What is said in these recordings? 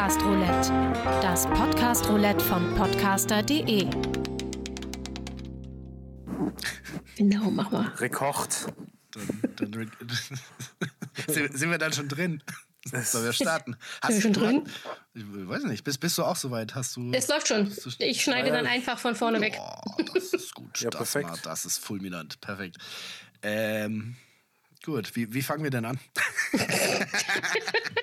Podcast Roulette, das Podcast Roulette von podcaster.de. Genau, mach mal. Rekord. Dann, dann, sind, sind wir dann schon drin? Sollen wir starten? Sind wir schon drin? Ich weiß nicht. Bist, bist du auch soweit? Hast du. Es läuft schon. Ich schneide dann einfach von vorne weg. Boah, das ist gut. Ja, das, perfekt. war- das ist fulminant. Perfekt. Ähm, gut, wie, wie fangen wir denn an?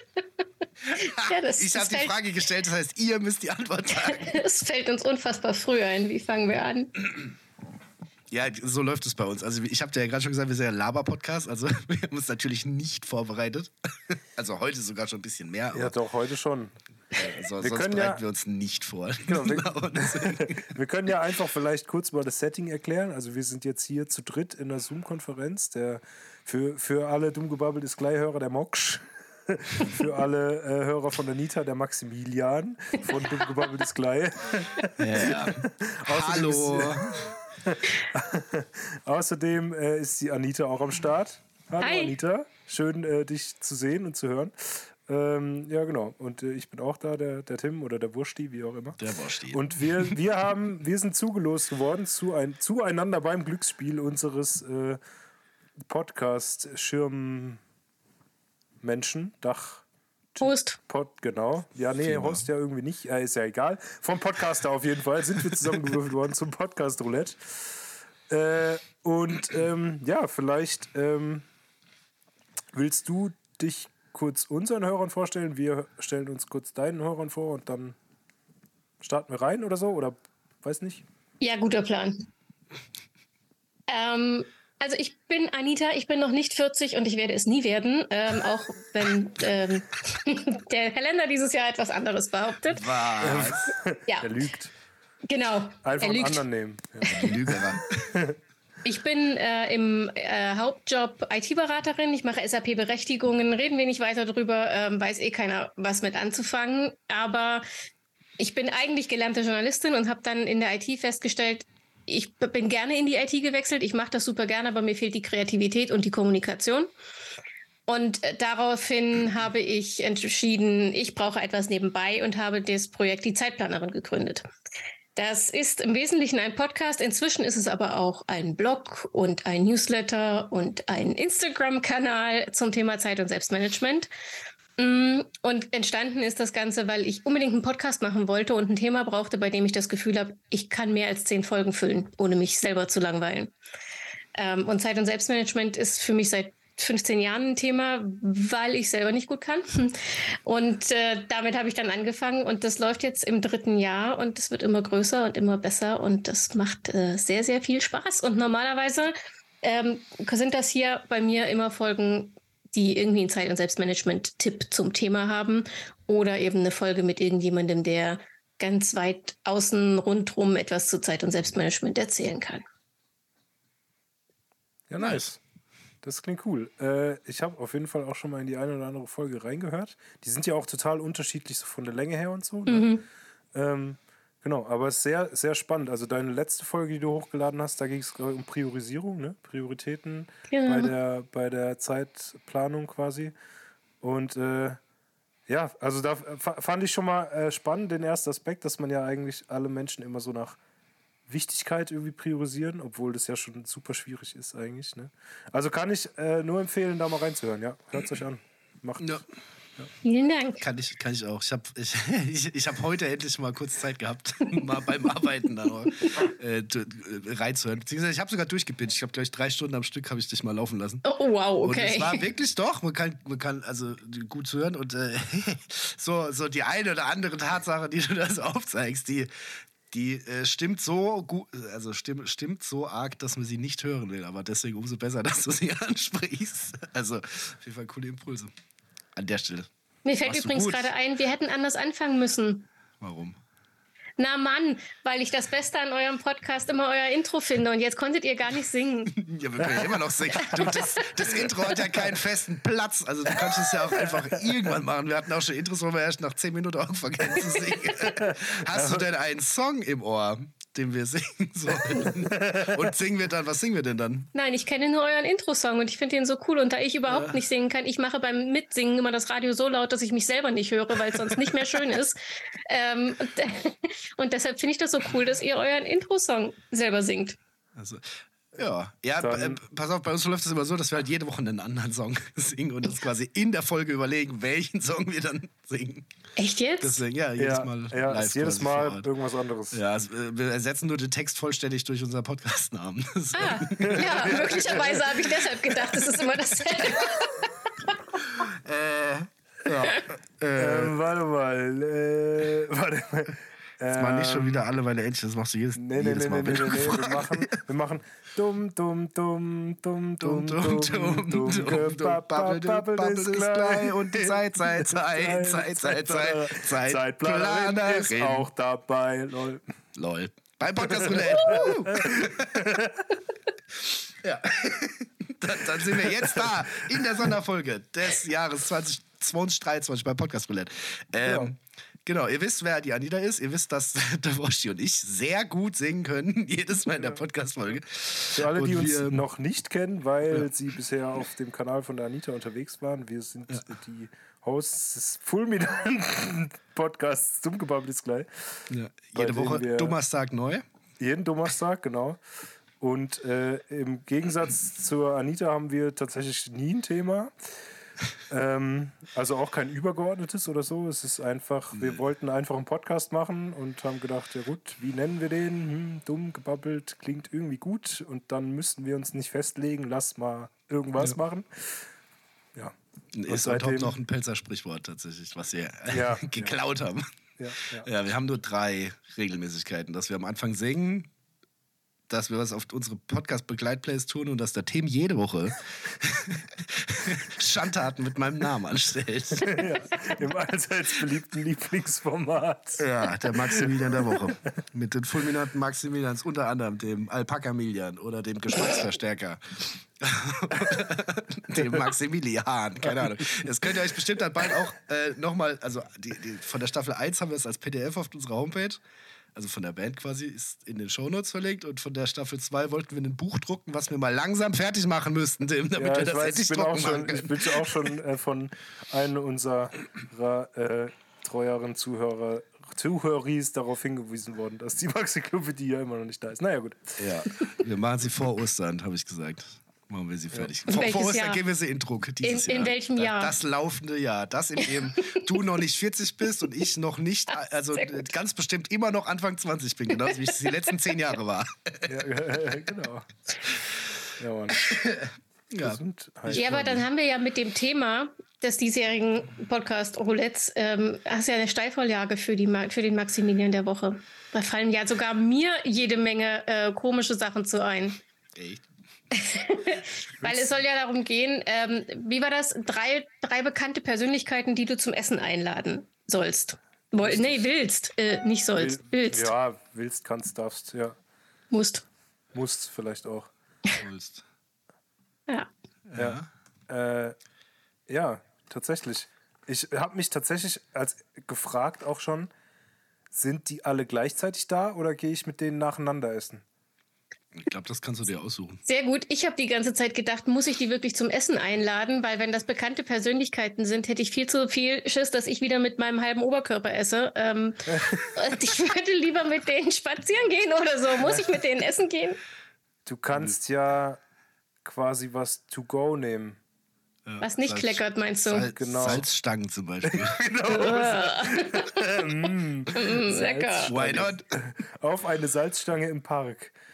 Ja, das, Ich habe die fällt, Frage gestellt, das heißt, ihr müsst die Antwort sagen. es fällt uns unfassbar früh ein. Wie fangen wir an? Ja, so läuft es bei uns. Also ich habe dir ja gerade schon gesagt, wir sind ja ein Laber-Podcast. Also wir haben uns natürlich nicht vorbereitet. Also heute sogar schon ein bisschen mehr. Ja, doch, heute schon. also, wir sonst können bereiten ja- wir uns nicht vor. Genau, wir- Genau, Wir können ja einfach vielleicht kurz mal das Setting erklären. Also wir sind jetzt hier zu dritt in der Zoom-Konferenz. Der für, für alle dummgebabbelt ist Gleihörer der Moksch. Für alle äh, Hörer von der Nita der Maximilian von dummgebabbelt ist Glei. Hallo. Außerdem äh, ist die Anita auch am Start. Hallo Hi. Anita, schön äh, dich zu sehen und zu hören. Ähm, ja, genau. Und äh, ich bin auch da, der, der Tim oder der Wursti, wie auch immer. Der Wursti. Und wir, wir, haben, wir sind zugelost geworden zu ein, zueinander beim Glücksspiel unseres äh, Podcast-Schirmmenschen, Dach. Prost. Pod, genau. Ja, nee, Firma. Host ja irgendwie nicht. Äh, ist ja egal. Vom Podcaster auf jeden Fall sind wir zusammengewürfelt worden zum Podcast Roulette. Äh, und ähm, ja, vielleicht ähm, willst du dich kurz unseren Hörern vorstellen. Wir stellen uns kurz deinen Hörern vor und dann starten wir rein oder so. Oder weiß nicht. Ja, guter Plan. Ähm, also ich bin Anita, ich bin noch nicht 40 und ich werde es nie werden, ähm, auch wenn ähm, der Kalender dieses Jahr etwas anderes behauptet. Was? Ja, Er lügt. genau. Einfach er einen lügt. anderen nehmen. Ja. Lügerer. Ich bin äh, im äh, Hauptjob IT-Beraterin. Ich mache SAP-Berechtigungen. Reden wir nicht weiter drüber, ähm, weiß eh keiner, was mit anzufangen. Aber ich bin eigentlich gelernte Journalistin und habe dann in der IT festgestellt, ich bin gerne in die IT gewechselt. Ich mache das super gerne, aber mir fehlt die Kreativität und die Kommunikation. Und äh, daraufhin habe ich entschieden, ich brauche etwas nebenbei und habe das Projekt Die Zeitplanerin gegründet. Das ist im Wesentlichen ein Podcast. Inzwischen ist es aber auch ein Blog und ein Newsletter und ein Instagram-Kanal zum Thema Zeit- und Selbstmanagement. Mm, Und entstanden ist das Ganze, weil ich unbedingt einen Podcast machen wollte und ein Thema brauchte, bei dem ich das Gefühl habe, ich kann mehr als zehn Folgen füllen, ohne mich selber zu langweilen. Ähm, und Zeit- und Selbstmanagement ist für mich seit 15 Jahren ein Thema, weil ich selber nicht gut kann. Und äh, damit habe ich dann angefangen und das läuft jetzt im dritten Jahr und es wird immer größer und immer besser und das macht äh, sehr, sehr viel Spaß. Und normalerweise ähm, sind das hier bei mir immer Folgen, die irgendwie einen Zeit- und Selbstmanagement-Tipp zum Thema haben oder eben eine Folge mit irgendjemandem, der ganz weit außen rundrum etwas zu Zeit- und Selbstmanagement erzählen kann. Ja, nice. Das klingt cool. Äh, ich habe auf jeden Fall auch schon mal in die eine oder andere Folge reingehört. Die sind ja auch total unterschiedlich so von der Länge her und so. Ne? Ähm, genau, aber es ist sehr, sehr spannend. Also deine letzte Folge, die du hochgeladen hast, da ging es um Priorisierung, ne? Prioritäten Genau. bei, der, bei der Zeitplanung quasi. Und äh, ja, also da f- fand ich schon mal äh, spannend den ersten Aspekt, dass man ja eigentlich alle Menschen immer so nach Wichtigkeit irgendwie priorisieren, obwohl das ja schon super schwierig ist eigentlich. Ne? Also kann ich äh, nur empfehlen, da mal reinzuhören. Ja, hört euch an. Macht. Ja, Vielen Dank. kann ich, kann ich auch. Ich habe ich, ich, ich hab heute endlich mal kurz Zeit gehabt, mal beim Arbeiten da äh, äh, reinzuhören. Beziehungsweise ich habe sogar durchgebinged. Ich habe gleich drei Stunden am Stück habe ich dich mal laufen lassen. Oh, wow, Und es okay. war wirklich doch, man kann, man kann also gut hören und äh, so, so die eine oder andere Tatsache, die du da so aufzeigst, die, die äh, stimmt so gut, also stimmt, stimmt so arg, dass man sie nicht hören will. Aber deswegen umso besser, dass du sie ansprichst. Also auf jeden Fall coole Impulse. An der Stelle. Mir fällt du übrigens gerade ein, wir hätten anders anfangen müssen. Warum? Na Mann, weil ich das Beste an eurem Podcast immer euer Intro finde und jetzt konntet ihr gar nicht singen. Ja, wir können ja immer noch singen. Du, das, das Intro hat ja keinen festen Platz. Also du kannst es ja auch einfach irgendwann machen. Wir hatten auch schon Intros, wo wir erst nach 10 Minuten anfangen zu singen. Hast du denn einen Song im Ohr, den wir singen sollen? Und singen wir dann, was singen wir denn dann? Nein, ich kenne nur euren Intro-Song und ich finde den so cool. Und da ich überhaupt nicht singen kann, ich mache beim Mitsingen immer das Radio so laut, dass ich mich selber nicht höre, weil es sonst nicht mehr schön ist. Ähm, und, und deshalb finde ich das so cool, dass ihr euren Intro-Song selber singt. Also, ja, ja Dann- äh, pass auf, bei uns läuft es immer so, dass wir halt jede Woche einen anderen Song singen und uns quasi in der Folge überlegen, welchen Song wir dann singen. Echt jetzt? Deswegen, ja, jedes Ja, Mal. ja live ist jedes Mal irgendwas anderes. Ja, es, äh, wir ersetzen nur den Text vollständig durch unseren Podcast-Namen. Ah, ja, möglicherweise habe ich deshalb gedacht, es ist immer dasselbe. Ähm, warte mal. Äh, warte mal. Das machen nicht schon wieder alle meine Entchen, das machst du jedes, Nee, nee, jedes Mal. nee, nee, nee, nee. Wir machen, wir machen dumm, dumm, dumm, dumm, dumm, Dumm, dumm, dumm, dumm, dumm, dumm, Bubble, Bubble ist gleich und Zeit, Zeit, Zeit, Zeit, Zeit, Zeit, Zeit, Zeitplanerin ist Planerin. auch dabei, lol. Lol. Beim Podcast Roulette. Wuhu. ja. dann, dann sind wir jetzt da in der Sonderfolge des Jahres 2023 beim Podcast Roulette. Ähm, Genau, ihr wisst, wer die Anita ist. Ihr wisst, dass der Woshi und ich sehr gut singen können, jedes Mal in der Podcast-Folge. Für alle, Und die uns wir- noch nicht kennen, weil sie bisher auf dem Kanal von der Anita unterwegs waren, wir sind die Hosts des fulminanten Podcasts Dummgebabbel ist gleich. Ja, jede Woche Donnerstag neu. Jeden Donnerstag, genau. Und äh, im Gegensatz zur Anita haben wir tatsächlich nie ein Thema. Ähm, also auch kein übergeordnetes oder so. Es ist einfach, wir wollten einfach einen Podcast machen und haben gedacht, ja gut, wie nennen wir den? Hm, dumm, gebabbelt, klingt irgendwie gut. Und dann müssten wir uns nicht festlegen, lass mal irgendwas machen. Ja. Und Ist top noch ein Pelzer Sprichwort tatsächlich, was wir Ja, geklaut haben. Ja, ja. Ja, wir haben nur drei Regelmäßigkeiten, dass wir am Anfang singen, dass wir was auf unsere Podcast-Begleitplays tun und dass der Team jede Woche Schandtaten mit meinem Namen anstellt. Im allseits beliebten Lieblingsformat. Ja, der Maximilian der Woche. Mit den fulminanten Maximilians, unter anderem dem Alpaka-Milian oder dem Geschmacksverstärker. dem Maximilian, keine Ahnung. Das könnt ihr euch bestimmt dann bald auch äh, nochmal, also die, die, von der Staffel 1 haben wir es als PDF auf unserer Homepage. Also von der Band quasi ist in den Shownotes verlinkt und von der Staffel 2 wollten wir ein Buch drucken, was wir mal langsam fertig machen müssten, Tim, damit Ja, wir das weiß, endlich ich bin, auch drucken schon, machen ich können. bin auch schon äh, von einem unserer äh, treueren Zuhörer, Zuhöris darauf hingewiesen worden, dass die Maxi-Clubidie ja immer noch nicht da ist. Naja, gut. Ja, wir machen sie vor Ostern, habe ich gesagt. Machen wir sie fertig. Vor, Welches vor Ostern geben wir sie in Druck. Dieses In- in welchem Jahr? Das laufende Jahr. Das, in dem du noch nicht 40 bist und ich noch nicht, also ganz bestimmt immer noch Anfang 20 bin, genauso wie ich es die letzten zehn Jahre war. Ja, genau. Ja, Mann. Ja. Gesundheit. Ja, aber dann haben wir ja mit dem Thema des diesjährigen Podcast Roulettes, ähm, hast ja eine Steilvorlage für, die, für den Maximilian der Woche. Da fallen ja sogar mir jede Menge äh, komische Sachen zu ein. Echt? Weil es soll ja darum gehen, ähm, wie war das? Drei, drei bekannte Persönlichkeiten, die du zum Essen einladen sollst. Woll, nee, willst. Äh, nicht sollst. Willst. Ja, willst, kannst, darfst, ja. Musst. Musst vielleicht auch. Wollst. Ja. Ja. Äh, ja, tatsächlich. Ich habe mich tatsächlich als gefragt auch schon, sind die alle gleichzeitig da oder gehe ich mit denen nacheinander essen? Ich glaube, das kannst du dir aussuchen. Sehr gut. Ich habe die ganze Zeit gedacht, muss ich die wirklich zum Essen einladen? Weil wenn das bekannte Persönlichkeiten sind, hätte ich viel zu viel Schiss, dass ich wieder mit meinem halben Oberkörper esse. Ähm, ich würde lieber mit denen spazieren gehen oder so. Muss ich mit denen essen gehen? Du kannst ja quasi was to go nehmen. Was nicht Salz- kleckert, meinst du? Salz, Genau. Salzstangen zum Beispiel. Mm, lecker. Why not? Auf eine Salzstange im Park.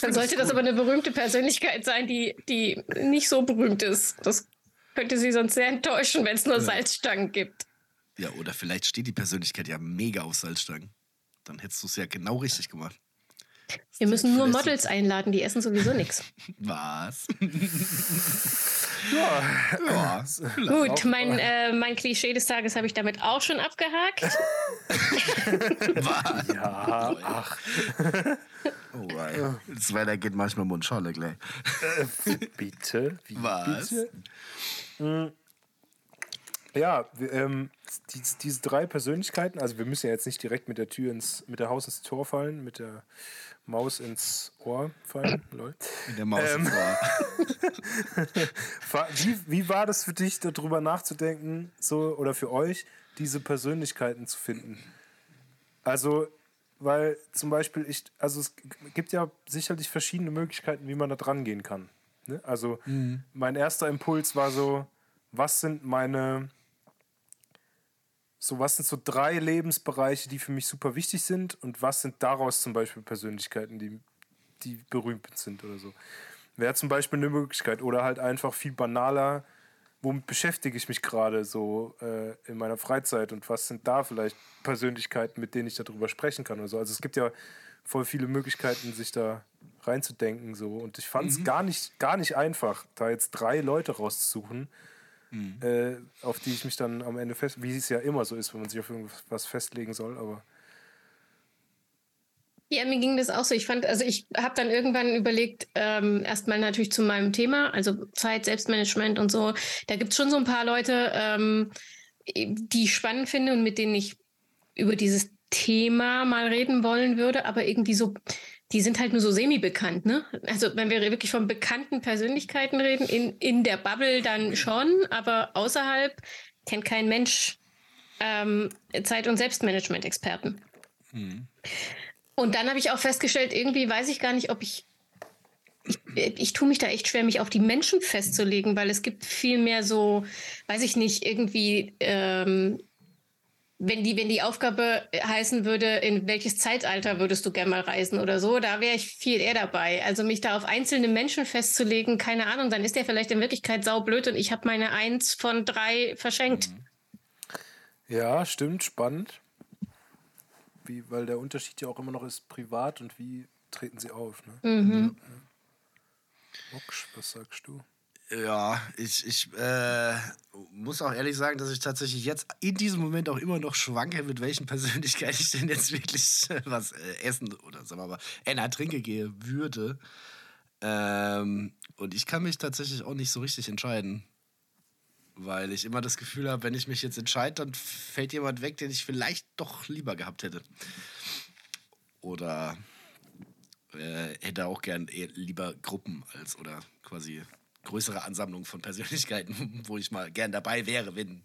Dann sollte das aber eine berühmte Persönlichkeit sein, die, die nicht so berühmt ist. Das könnte sie sonst sehr enttäuschen, wenn es nur Salzstangen gibt. Ja, oder vielleicht steht die Persönlichkeit ja mega auf Salzstangen. Dann hättest du es ja genau richtig gemacht. Wir müssen nur Models einladen, die essen sowieso nichts. Was? Ja, ja. Gut, mein, äh, mein Klischee des Tages habe ich damit auch schon abgehakt. Was? ja ach, Oh, ey. Das Wetter geht manchmal Mundschale gleich. bitte. Wie, Was? Bitte? Hm. Ja, wir, ähm, die, diese drei Persönlichkeiten, also wir müssen ja jetzt nicht direkt mit der Tür ins, mit der Haus ins Tor fallen, mit der Maus ins Ohr fallen. Lol. Mit der Maus Ähm. ins Ohr. Wie, wie war das für dich, darüber nachzudenken, so oder für euch, diese Persönlichkeiten zu finden? Also, weil zum Beispiel ich, also es gibt ja sicherlich verschiedene Möglichkeiten, wie man da dran gehen kann. Ne? Also, mein erster Impuls war so, was sind meine, so was sind so drei Lebensbereiche, die für mich super wichtig sind? Und was sind daraus zum Beispiel Persönlichkeiten, die, die berühmt sind oder so. Wäre zum Beispiel eine Möglichkeit. Oder halt einfach viel banaler, womit beschäftige ich mich gerade so äh, in meiner Freizeit? Und was sind da vielleicht Persönlichkeiten, mit denen ich darüber sprechen kann oder so. Also es gibt ja voll viele Möglichkeiten, sich da reinzudenken so. Und ich fand es gar nicht gar nicht einfach, da jetzt drei Leute rauszusuchen, äh, auf die ich mich dann am Ende fest, wie es ja immer so ist, wenn man sich auf irgendwas festlegen soll, aber Ja, mir ging das auch so. Ich fand, also ich habe dann irgendwann überlegt, ähm, erstmal natürlich zu meinem Thema, also Zeit, Selbstmanagement und so. Da gibt es schon so ein paar Leute, ähm, die ich spannend finde und mit denen ich über dieses Thema mal reden wollen würde, aber irgendwie so, die sind halt nur so semi-bekannt, ne? Also wenn wir wirklich von bekannten Persönlichkeiten reden, in, in der Bubble dann schon, aber außerhalb kennt kein Mensch ähm, Zeit- und Selbstmanagement-Experten. Und dann habe ich auch festgestellt, irgendwie weiß ich gar nicht, ob ich. Ich, ich tue mich da echt schwer, mich auf die Menschen festzulegen, weil es gibt viel mehr so, weiß ich nicht, irgendwie, ähm, wenn, die, wenn die Aufgabe heißen würde, in welches Zeitalter würdest du gerne mal reisen oder so, da wäre ich viel eher dabei. Also mich da auf einzelne Menschen festzulegen, keine Ahnung, dann ist der vielleicht in Wirklichkeit saublöd und ich habe meine Eins von drei verschenkt. ja, stimmt, spannend. Wie, weil der Unterschied ja auch immer noch ist, privat und wie treten sie auf. Ne? Mhm. Moksch, was sagst du? Ja, ich, ich äh, muss auch ehrlich sagen, dass ich tatsächlich jetzt in diesem Moment auch immer noch schwanke, mit welchen Persönlichkeit ich denn jetzt wirklich äh, was äh, essen oder sagen wir mal Enna trinke gehe würde. Ähm, und ich kann mich tatsächlich auch nicht so richtig entscheiden. Weil ich immer das Gefühl habe, wenn ich mich jetzt entscheide, dann fällt jemand weg, den ich vielleicht doch lieber gehabt hätte. Oder äh, hätte auch gern eher lieber Gruppen als oder quasi größere Ansammlungen von Persönlichkeiten, wo ich mal gern dabei wäre, wenn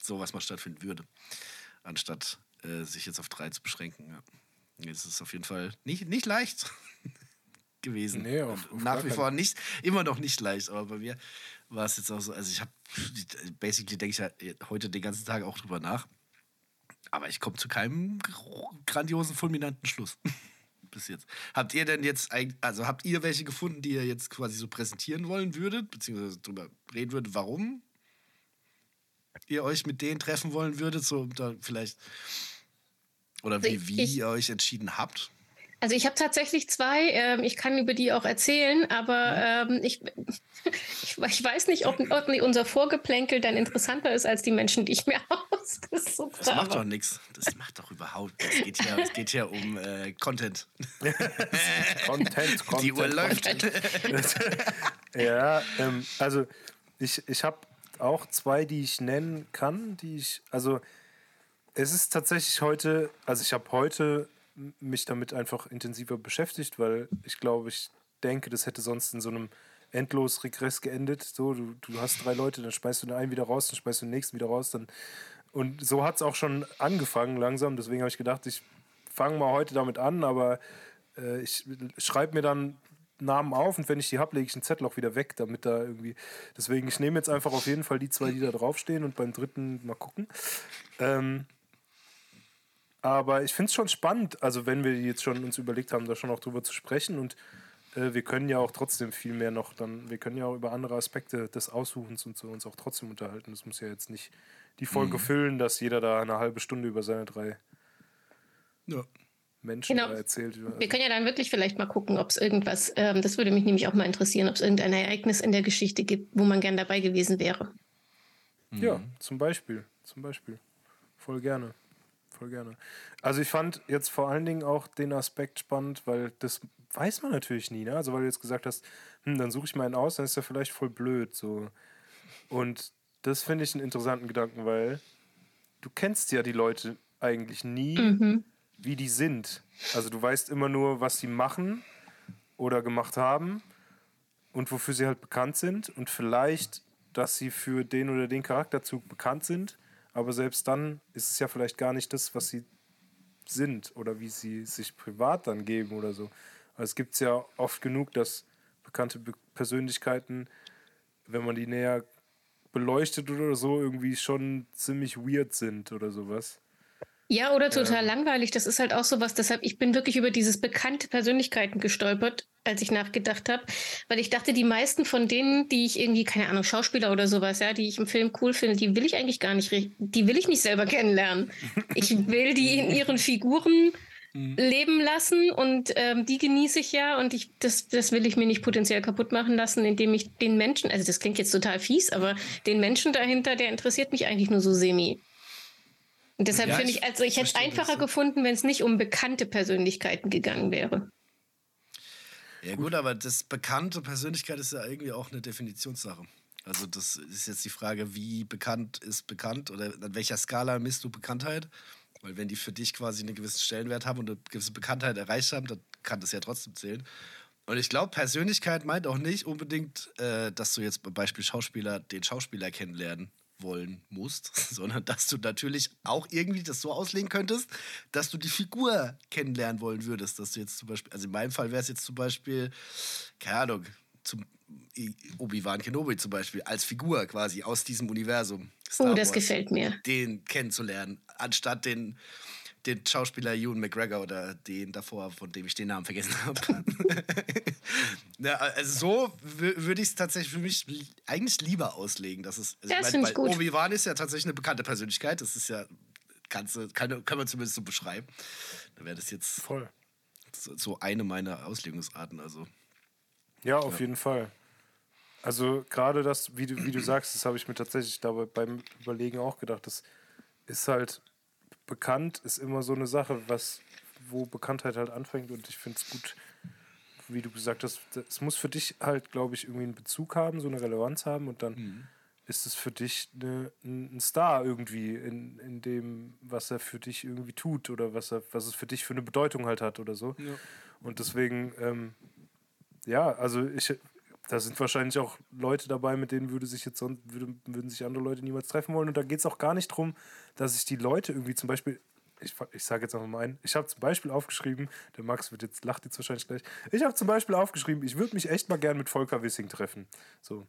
sowas mal stattfinden würde, anstatt äh, sich jetzt auf drei zu beschränken. Ja. Es ist auf jeden Fall nicht, nicht leicht gewesen. Nee, auf- auf Nach wie vor nicht, immer noch nicht leicht, aber bei mir war es jetzt auch so, also ich habe, basically denke ich ja heute den ganzen Tag auch drüber nach, aber ich komme zu keinem grandiosen, fulminanten Schluss. Bis jetzt. Habt ihr denn jetzt, also habt ihr welche gefunden, die ihr jetzt quasi so präsentieren wollen würdet, beziehungsweise drüber reden würdet, warum ihr euch mit denen treffen wollen würdet, so da vielleicht, oder wie, Also wie ich- ihr euch entschieden habt? Also ich habe tatsächlich zwei. Ähm, ich kann über die auch erzählen, aber ähm, ich, ich, ich weiß nicht, ob, ob unser Vorgeplänkel dann interessanter ist als die Menschen, die ich mir ausgesucht Das macht doch habe. nichts. Das macht doch überhaupt nichts. Es geht ja, es geht ja um äh, Content. Content, Content. Die Uhr läuft. Ja, ähm, also ich, ich habe auch zwei, die ich nennen kann, die ich, also es ist tatsächlich heute, also ich habe heute mich damit einfach intensiver beschäftigt, weil ich glaube, ich denke, das hätte sonst in so einem endlos Regress geendet. So, du, du hast drei Leute, dann schmeißt du den einen wieder raus, dann schmeißt du den nächsten wieder raus, dann und so hat es auch schon angefangen langsam. Deswegen habe ich gedacht, ich fange mal heute damit an, aber äh, ich schreibe mir dann Namen auf und wenn ich die habe, lege ich den Zettel auch wieder weg, damit da irgendwie. Deswegen, ich nehme jetzt einfach auf jeden Fall die zwei, die da draufstehen und beim dritten mal gucken. Ähm, aber ich finde es schon spannend, also wenn wir jetzt schon uns überlegt haben, da schon auch drüber zu sprechen und äh, wir können ja auch trotzdem viel mehr noch dann, wir können ja auch über andere Aspekte des Aussuchens und so uns auch trotzdem unterhalten. Das muss ja jetzt nicht die Folge füllen, dass jeder da eine halbe Stunde über seine drei Ja. Menschen Genau. erzählt. Wir können ja dann wirklich vielleicht mal gucken, ob es irgendwas, ähm, das würde mich nämlich auch mal interessieren, ob es irgendein Ereignis in der Geschichte gibt, wo man gern dabei gewesen wäre. Ja, zum Beispiel. Zum Beispiel. Voll gerne. Voll gerne. Also ich fand jetzt vor allen Dingen auch den Aspekt spannend, weil das weiß man natürlich nie, ne? Also weil du jetzt gesagt hast, hm, dann suche ich mal einen aus, dann ist er vielleicht voll blöd. So. Und das finde ich einen interessanten Gedanken, weil du kennst ja die Leute eigentlich nie, wie die sind. Also du weißt immer nur, was sie machen oder gemacht haben und wofür sie halt bekannt sind und vielleicht, dass sie für den oder den Charakterzug bekannt sind, aber selbst dann ist es ja vielleicht gar nicht das, was sie sind oder wie sie sich privat dann geben oder so. Also es gibt es ja oft genug, dass bekannte Be Persönlichkeiten, wenn man die näher beleuchtet oder so, irgendwie schon ziemlich weird sind oder sowas. Ja, oder total langweilig. Das ist halt auch sowas. Deshalb, ich bin wirklich über dieses bekannte Persönlichkeiten gestolpert, als ich nachgedacht habe. Weil ich dachte, die meisten von denen, die ich irgendwie, keine Ahnung, Schauspieler oder sowas, ja, die ich im Film cool finde, die will ich eigentlich gar nicht, die will ich nicht selber kennenlernen. Ich will die in ihren Figuren leben lassen und ähm, die genieße ich ja und ich, das, das will ich mir nicht potenziell kaputt machen lassen, indem ich den Menschen, also das klingt jetzt total fies, aber den Menschen dahinter, der interessiert mich eigentlich nur so semi. Und deshalb Ja, finde ich also ich hätte es einfacher ja. gefunden, wenn es nicht um bekannte Persönlichkeiten gegangen wäre. Ja gut, aber das bekannte Persönlichkeit ist ja irgendwie auch eine Definitionssache. Also das ist jetzt die Frage, wie bekannt ist bekannt oder an welcher Skala misst du Bekanntheit? Weil wenn die für dich quasi einen gewissen Stellenwert haben und eine gewisse Bekanntheit erreicht haben, dann kann das ja trotzdem zählen. Und ich glaube, Persönlichkeit meint auch nicht unbedingt, äh, dass du jetzt beim Beispiel Schauspieler den Schauspieler kennenlernen wollen musst, sondern dass du natürlich auch irgendwie das so auslegen könntest, dass du die Figur kennenlernen wollen würdest. Dass du jetzt zum Beispiel, also in meinem Fall wäre es jetzt zum Beispiel, keine Ahnung, zum Obi-Wan Kenobi zum Beispiel, als Figur quasi aus diesem Universum. Star Oh, das Wars, gefällt mir. Den kennenzulernen, anstatt den, den Schauspieler Ewan McGregor oder den davor, von dem ich den Namen vergessen habe. ja, also so wü- würde ich es tatsächlich für mich li- eigentlich lieber auslegen. Dass es, also Das mein, ich gut. Obi-Wan ist ja tatsächlich eine bekannte Persönlichkeit. Das ist ja, kannst, kann, kann man zumindest so beschreiben. Da wäre das jetzt Voll. so, eine meiner Auslegungsarten. Also Ja, auf jeden Fall. Also gerade das, wie du, wie du sagst, das habe ich mir tatsächlich dabei beim Überlegen auch gedacht. Das ist halt bekannt, ist immer so eine Sache, was, wo Bekanntheit halt anfängt. Und ich finde es gut, wie du gesagt hast, es muss für dich halt, glaube ich, irgendwie einen Bezug haben, so eine Relevanz haben. Und dann ist es für dich eine, ein Star irgendwie in, in dem, was er für dich irgendwie tut oder was, er, was es für dich für eine Bedeutung halt hat oder so. Und deswegen, ähm, ja, also ich, da sind wahrscheinlich auch Leute dabei, mit denen würde sich jetzt sonst, würde, würden sich andere Leute niemals treffen wollen. Und da geht es auch gar nicht darum, dass sich die Leute irgendwie zum Beispiel, ich, ich sage jetzt einfach mal ein, ich habe zum Beispiel aufgeschrieben, der Max wird jetzt, lacht jetzt wahrscheinlich gleich, ich habe zum Beispiel aufgeschrieben, ich würde mich echt mal gern mit Volker Wissing treffen. So.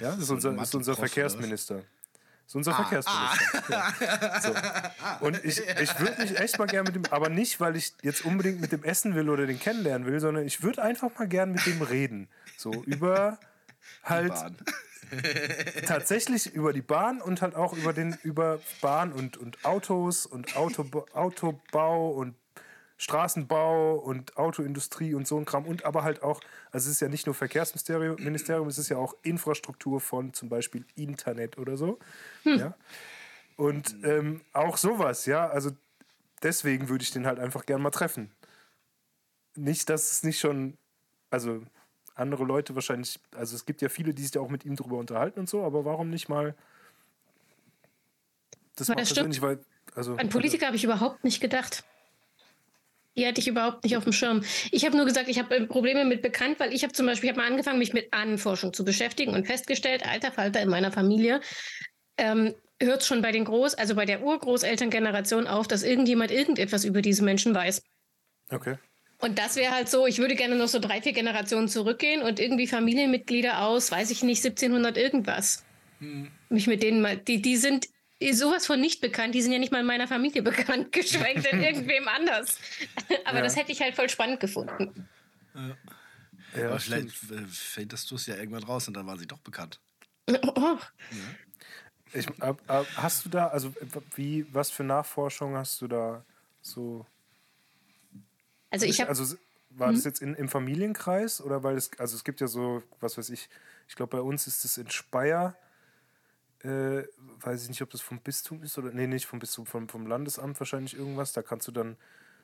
Ja, das ist unser, ist unser? Verkehrsminister. Das ist unser Verkehrsminister. Ja. So. Und ich, ich würde mich echt mal gern mit dem, aber nicht, weil ich jetzt unbedingt mit dem essen will oder den kennenlernen will, sondern ich würde einfach mal gern mit dem reden. So über halt tatsächlich über die Bahn und halt auch über den über Bahn und, und Autos und Auto, Autobau und Straßenbau und Autoindustrie und so ein Kram und aber halt auch, also es ist ja nicht nur Verkehrsministerium, Ministerium, es ist ja auch Infrastruktur von zum Beispiel Internet oder so. Ja? Und ähm, auch sowas, ja, also deswegen würde ich den halt einfach gern mal treffen. Nicht, dass es nicht schon, also andere Leute wahrscheinlich, also es gibt ja viele, die sich ja auch mit ihm drüber unterhalten und so, aber warum nicht mal das Aber mal das stimmt. persönlich, weil, also An Politiker habe ich überhaupt nicht gedacht. Die hatte ich überhaupt nicht auf dem Schirm. Ich habe nur gesagt, ich habe äh, Probleme mit bekannt, weil ich habe zum Beispiel, ich habe mal angefangen, mich mit Ahnenforschung zu beschäftigen und festgestellt, alter Falter in meiner Familie, ähm, hört schon bei den Groß-, also bei der Urgroßelterngeneration auf, dass irgendjemand irgendetwas über diese Menschen weiß. Okay. Und das wäre halt so, ich würde gerne noch so drei, vier Generationen zurückgehen und irgendwie Familienmitglieder aus, weiß ich nicht, 1700 irgendwas. Mich mit denen mal, die, die sind sowas von nicht bekannt, die sind ja nicht mal in meiner Familie bekannt, geschweige denn irgendwem anders. Aber Ja. das hätte ich halt voll spannend gefunden. Ja, Aber stimmt. vielleicht äh, findest du es ja irgendwann raus und dann waren sie doch bekannt. Oh, Ich, ab, ab, hast du da, also wie, was für Nachforschung hast du da so Also ich habe. Also war das jetzt in, im Familienkreis oder weil es, also es gibt ja so, was weiß ich, ich glaube bei uns ist es in Speyer, äh, weiß ich nicht, ob das vom Bistum ist oder, nee, nicht vom Bistum, vom, vom Landesamt wahrscheinlich irgendwas, da kannst du dann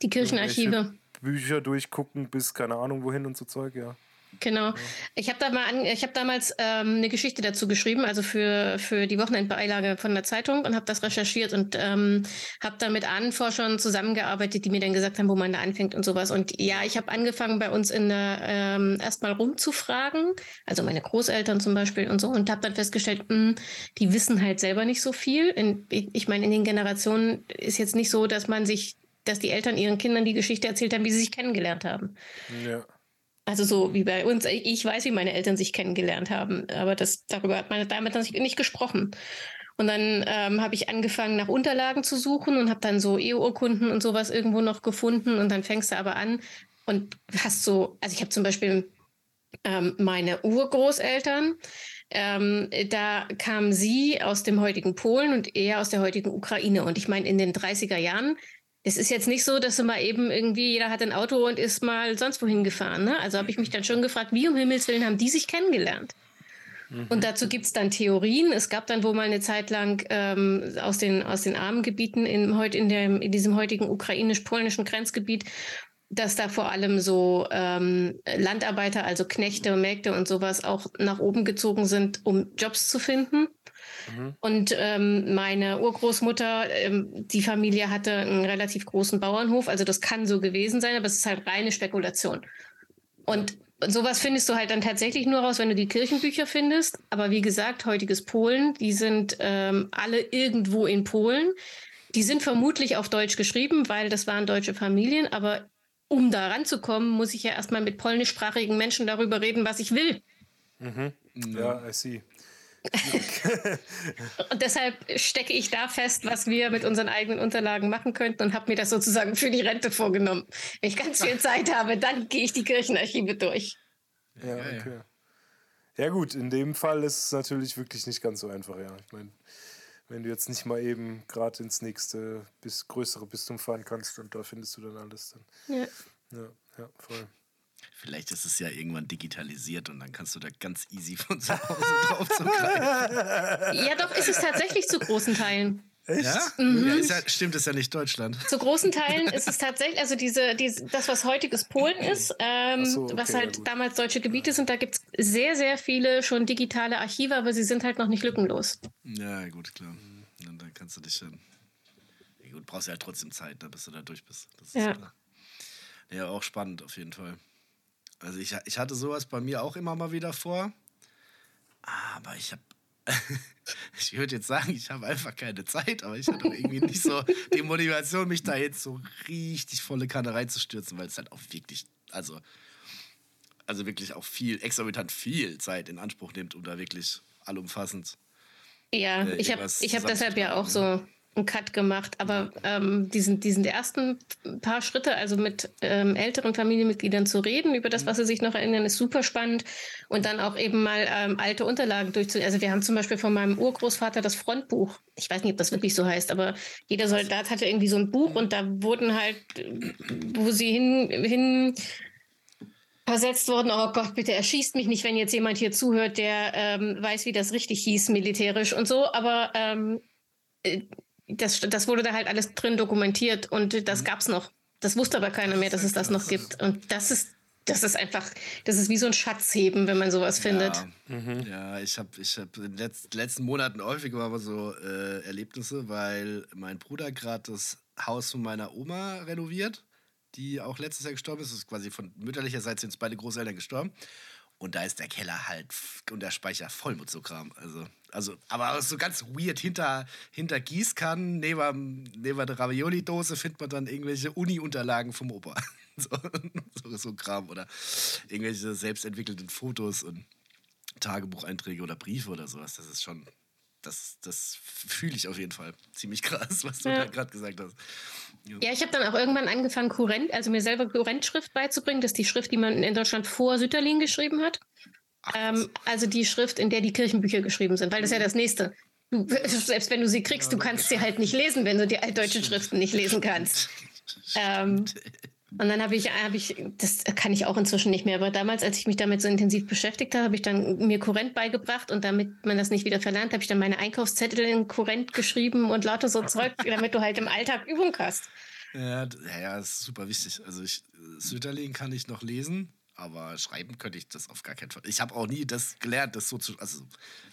die Kirchenarchive. Bücher durchgucken bis keine Ahnung wohin und so Zeug, ja. Genau. Ich habe da mal an, ich habe damals ähm, eine Geschichte dazu geschrieben, also für, für die Wochenendbeilage von der Zeitung und habe das recherchiert und ähm, habe da mit Ahnenforschern zusammengearbeitet, die mir dann gesagt haben, wo man da anfängt und sowas. Und ja, ich habe angefangen bei uns in der ähm, erstmal rumzufragen, also meine Großeltern zum Beispiel und so, und habe dann festgestellt, mh, hm, die wissen halt selber nicht so viel. In, ich meine, in den Generationen ist jetzt nicht so, dass man sich, dass die Eltern ihren Kindern die Geschichte erzählt haben, wie sie sich kennengelernt haben. Ja. Also so wie bei uns. Ich weiß, wie meine Eltern sich kennengelernt haben, aber das, darüber hat man damit nicht gesprochen. Und dann ähm, habe ich angefangen, nach Unterlagen zu suchen und habe dann so Eheurkunden und sowas irgendwo noch gefunden. Und dann fängst du aber an und hast so, also ich habe zum Beispiel ähm, meine Urgroßeltern, ähm, da kam sie aus dem heutigen Polen und er aus der heutigen Ukraine. Und ich meine, in den 30er Jahren es ist jetzt nicht so, dass du mal eben irgendwie, jeder hat ein Auto und ist mal sonst wohin gefahren. Ne? Also habe ich mich dann schon gefragt, wie um Himmels Willen haben die sich kennengelernt? Mhm. Und dazu gibt es dann Theorien. Es gab dann wohl mal eine Zeit lang ähm, aus, den, aus den armen Gebieten in, heut, in, dem, in diesem heutigen ukrainisch-polnischen Grenzgebiet, dass da vor allem so ähm, Landarbeiter, also Knechte, Mägde und sowas auch nach oben gezogen sind, um Jobs zu finden. Mhm. Und ähm, meine Urgroßmutter, ähm, die Familie hatte einen relativ großen Bauernhof, also das kann so gewesen sein, aber es ist halt reine Spekulation. Und sowas findest du halt dann tatsächlich nur raus, wenn du die Kirchenbücher findest. Aber wie gesagt, heutiges Polen, die sind ähm, alle irgendwo in Polen. Die sind vermutlich auf Deutsch geschrieben, weil das waren deutsche Familien. Aber um da ranzukommen, muss ich ja erstmal mit polnischsprachigen Menschen darüber reden, was ich will. Mhm. Ja, I see. und deshalb stecke ich da fest, was wir mit unseren eigenen Unterlagen machen könnten und habe mir das sozusagen für die Rente vorgenommen. Wenn ich ganz viel Zeit habe, dann gehe ich die Kirchenarchive durch. Ja, okay. Ja gut, in dem Fall ist es natürlich wirklich nicht ganz so einfach, ja. Ich meine, wenn du jetzt nicht mal eben gerade ins nächste bis größere Bistum fahren kannst und da findest du dann alles, dann. Ja. Ja, ja voll. Vielleicht ist es ja irgendwann digitalisiert und dann kannst du da ganz easy von zu Hause drauf zugreifen. Ja, doch, ist es tatsächlich zu großen Teilen. Echt? Ja? Mhm. ja ist ja, stimmt, ist ja nicht Deutschland. Zu großen Teilen ist es tatsächlich, also diese, diese das, was heutiges Polen ist, ähm, so, okay, was halt ja, damals deutsche Gebiete sind, da gibt es sehr, sehr viele schon digitale Archive, aber sie sind halt noch nicht lückenlos. Ja, gut, klar. Und dann kannst du dich dann. Ja, gut, brauchst ja halt trotzdem Zeit, bis du da durch bist. ja. Klar. Ja, auch spannend auf jeden Fall. Also ich, ich hatte sowas bei mir auch immer mal wieder vor. Aber ich habe, ich würde jetzt sagen, ich habe einfach keine Zeit, aber ich hatte irgendwie nicht so die Motivation, mich da jetzt so richtig volle Kanne reinzustürzen, weil es halt auch wirklich, also, also wirklich auch viel, exorbitant viel Zeit in Anspruch nimmt, um da wirklich allumfassend. Ja, äh, ich habe ich hab deshalb ja auch so einen Cut gemacht. Aber ähm, diesen, diesen ersten paar Schritte, also mit ähm, älteren Familienmitgliedern zu reden über das, was sie sich noch erinnern, ist super spannend. Und dann auch eben mal ähm, alte Unterlagen durchzunehmen. Also wir haben zum Beispiel von meinem Urgroßvater das Frontbuch. Ich weiß nicht, ob das wirklich so heißt, aber jeder Soldat hatte irgendwie so ein Buch und da wurden halt, wo sie hin, hin versetzt worden, oh Gott, bitte erschießt mich nicht, wenn jetzt jemand hier zuhört, der ähm, weiß, wie das richtig hieß, militärisch und so. Aber ähm, äh, das, das wurde da halt alles drin dokumentiert und das mhm. gab es noch. Das wusste aber keiner mehr, dass es das noch gibt. Und das ist, das ist einfach, das ist wie so ein Schatzheben, wenn man sowas findet. Ja, mhm. ja ich habe ich hab in den letz, letzten Monaten häufig mal so äh, Erlebnisse, weil mein Bruder gerade das Haus von meiner Oma renoviert, die auch letztes Jahr gestorben ist. Das ist quasi von mütterlicher Seite sind beide Großeltern gestorben. Und da ist der Keller halt und der Speicher voll mit so Kram. Also, also aber so ganz weird. Hinter, hinter Gießkannen, neben, neben der Ravioli-Dose findet man dann irgendwelche Uni-Unterlagen vom Opa. so, so, so Kram. Oder irgendwelche selbstentwickelten Fotos und Tagebucheinträge oder Briefe oder sowas. Das ist schon das, das fühle ich auf jeden Fall ziemlich krass, was du ja. da gerade gesagt hast. Ja, ich habe dann auch irgendwann angefangen, Kurrent, also mir selber Kurrentschrift beizubringen. Das ist die Schrift, die man in Deutschland vor Sütterlin geschrieben hat. Ach, ähm, also die Schrift, in der die Kirchenbücher geschrieben sind, weil das ist ja das Nächste. Du, selbst wenn du sie kriegst, ja, du kannst sie halt nicht lesen, wenn du die altdeutschen Schriften nicht lesen kannst. Ähm, Und dann habe ich, hab ich, das kann ich auch inzwischen nicht mehr, aber damals, als ich mich damit so intensiv beschäftigt habe, habe ich dann mir Kurrent beigebracht und damit man das nicht wieder verlernt, habe ich dann meine Einkaufszettel in Kurrent geschrieben und lauter so Zeug, damit du halt im Alltag Übung hast. Ja, ja, ist super wichtig. Also ich, Süderling kann ich noch lesen, aber schreiben könnte ich das auf gar keinen Fall. Ich habe auch nie das gelernt, das so zu, also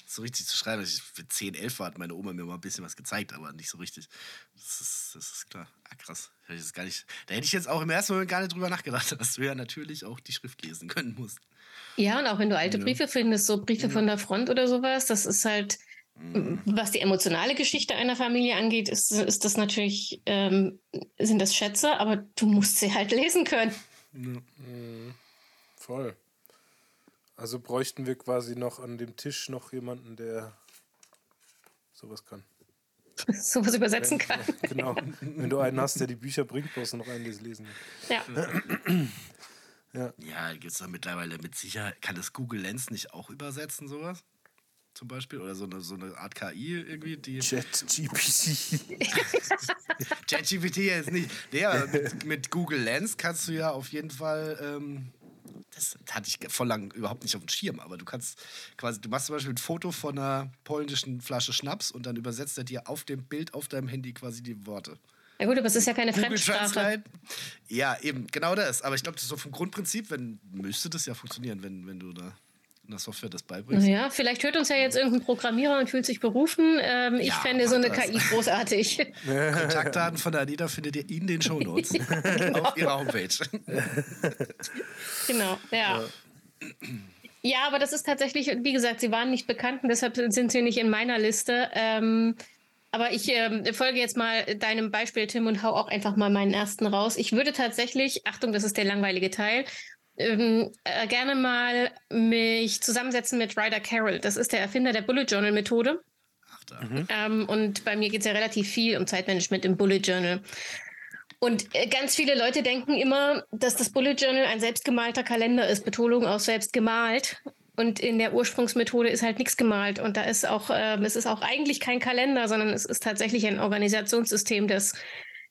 so richtig zu schreiben. Ich, für 10, 11 war, hat meine Oma mir mal ein bisschen was gezeigt, aber nicht so richtig. Das ist, das ist klar. Ah, krass. Hätte ich gar nicht, da hätte ich jetzt auch im ersten Moment gar nicht drüber nachgedacht, dass du ja natürlich auch die Schrift lesen können musst. Ja, und auch wenn du alte Briefe findest, so Briefe von der Front oder sowas, das ist halt, was die emotionale Geschichte einer Familie angeht, ist, ist das natürlich, ähm, sind das Schätze, aber du musst sie halt lesen können. Voll. Also bräuchten wir quasi noch an dem Tisch noch jemanden, der sowas kann. sowas übersetzen kann. Genau. Wenn du einen hast, der die Bücher bringt, brauchst du noch einen, der es lesen kann. Ja. Ja, gibt es da mittlerweile mit Sicherheit. Kann das Google Lens nicht auch übersetzen, sowas? Zum Beispiel? Oder so eine, so eine Art KI irgendwie, die. ChatGPT. ChatGPT jetzt nicht. Nee, aber mit, mit Google Lens kannst du ja auf jeden Fall. Ähm, das hatte ich vor lang überhaupt nicht auf dem Schirm, aber du kannst quasi, du machst zum Beispiel ein Foto von einer polnischen Flasche Schnaps und dann übersetzt er dir auf dem Bild auf deinem Handy quasi die Worte. Ja gut, aber es ist ja keine Google Fremdsprache. Translate. Ja, eben, genau das. Aber ich glaube, so vom Grundprinzip, wenn, müsste das ja funktionieren, wenn, wenn du da in der Software das beibringst. Ja, vielleicht hört uns ja jetzt irgendein Programmierer und fühlt sich berufen. Ähm, ich Ja, fände so eine das. KI großartig. Kontaktdaten von der Anita findet ihr in den Shownotes auf ihrer Homepage. genau, ja. Ja, aber das ist tatsächlich, wie gesagt, sie waren nicht bekannt und deshalb sind sie nicht in meiner Liste. Ähm, aber ich ähm, folge jetzt mal deinem Beispiel, Tim, und hau auch einfach mal meinen ersten raus. Ich würde tatsächlich, Achtung, das ist der langweilige Teil, ähm, äh, gerne mal mich zusammensetzen mit Ryder Carroll. Das ist der Erfinder der Bullet Journal Methode. Ach da. Ähm, und bei mir geht es ja relativ viel um Zeitmanagement im Bullet Journal. Und äh, ganz viele Leute denken immer, dass das Bullet Journal ein selbstgemalter Kalender ist. Betonung auf selbst gemalt. Und in der Ursprungsmethode ist halt nichts gemalt. Und da ist auch, ähm, es ist auch eigentlich kein Kalender, sondern es ist tatsächlich ein Organisationssystem, das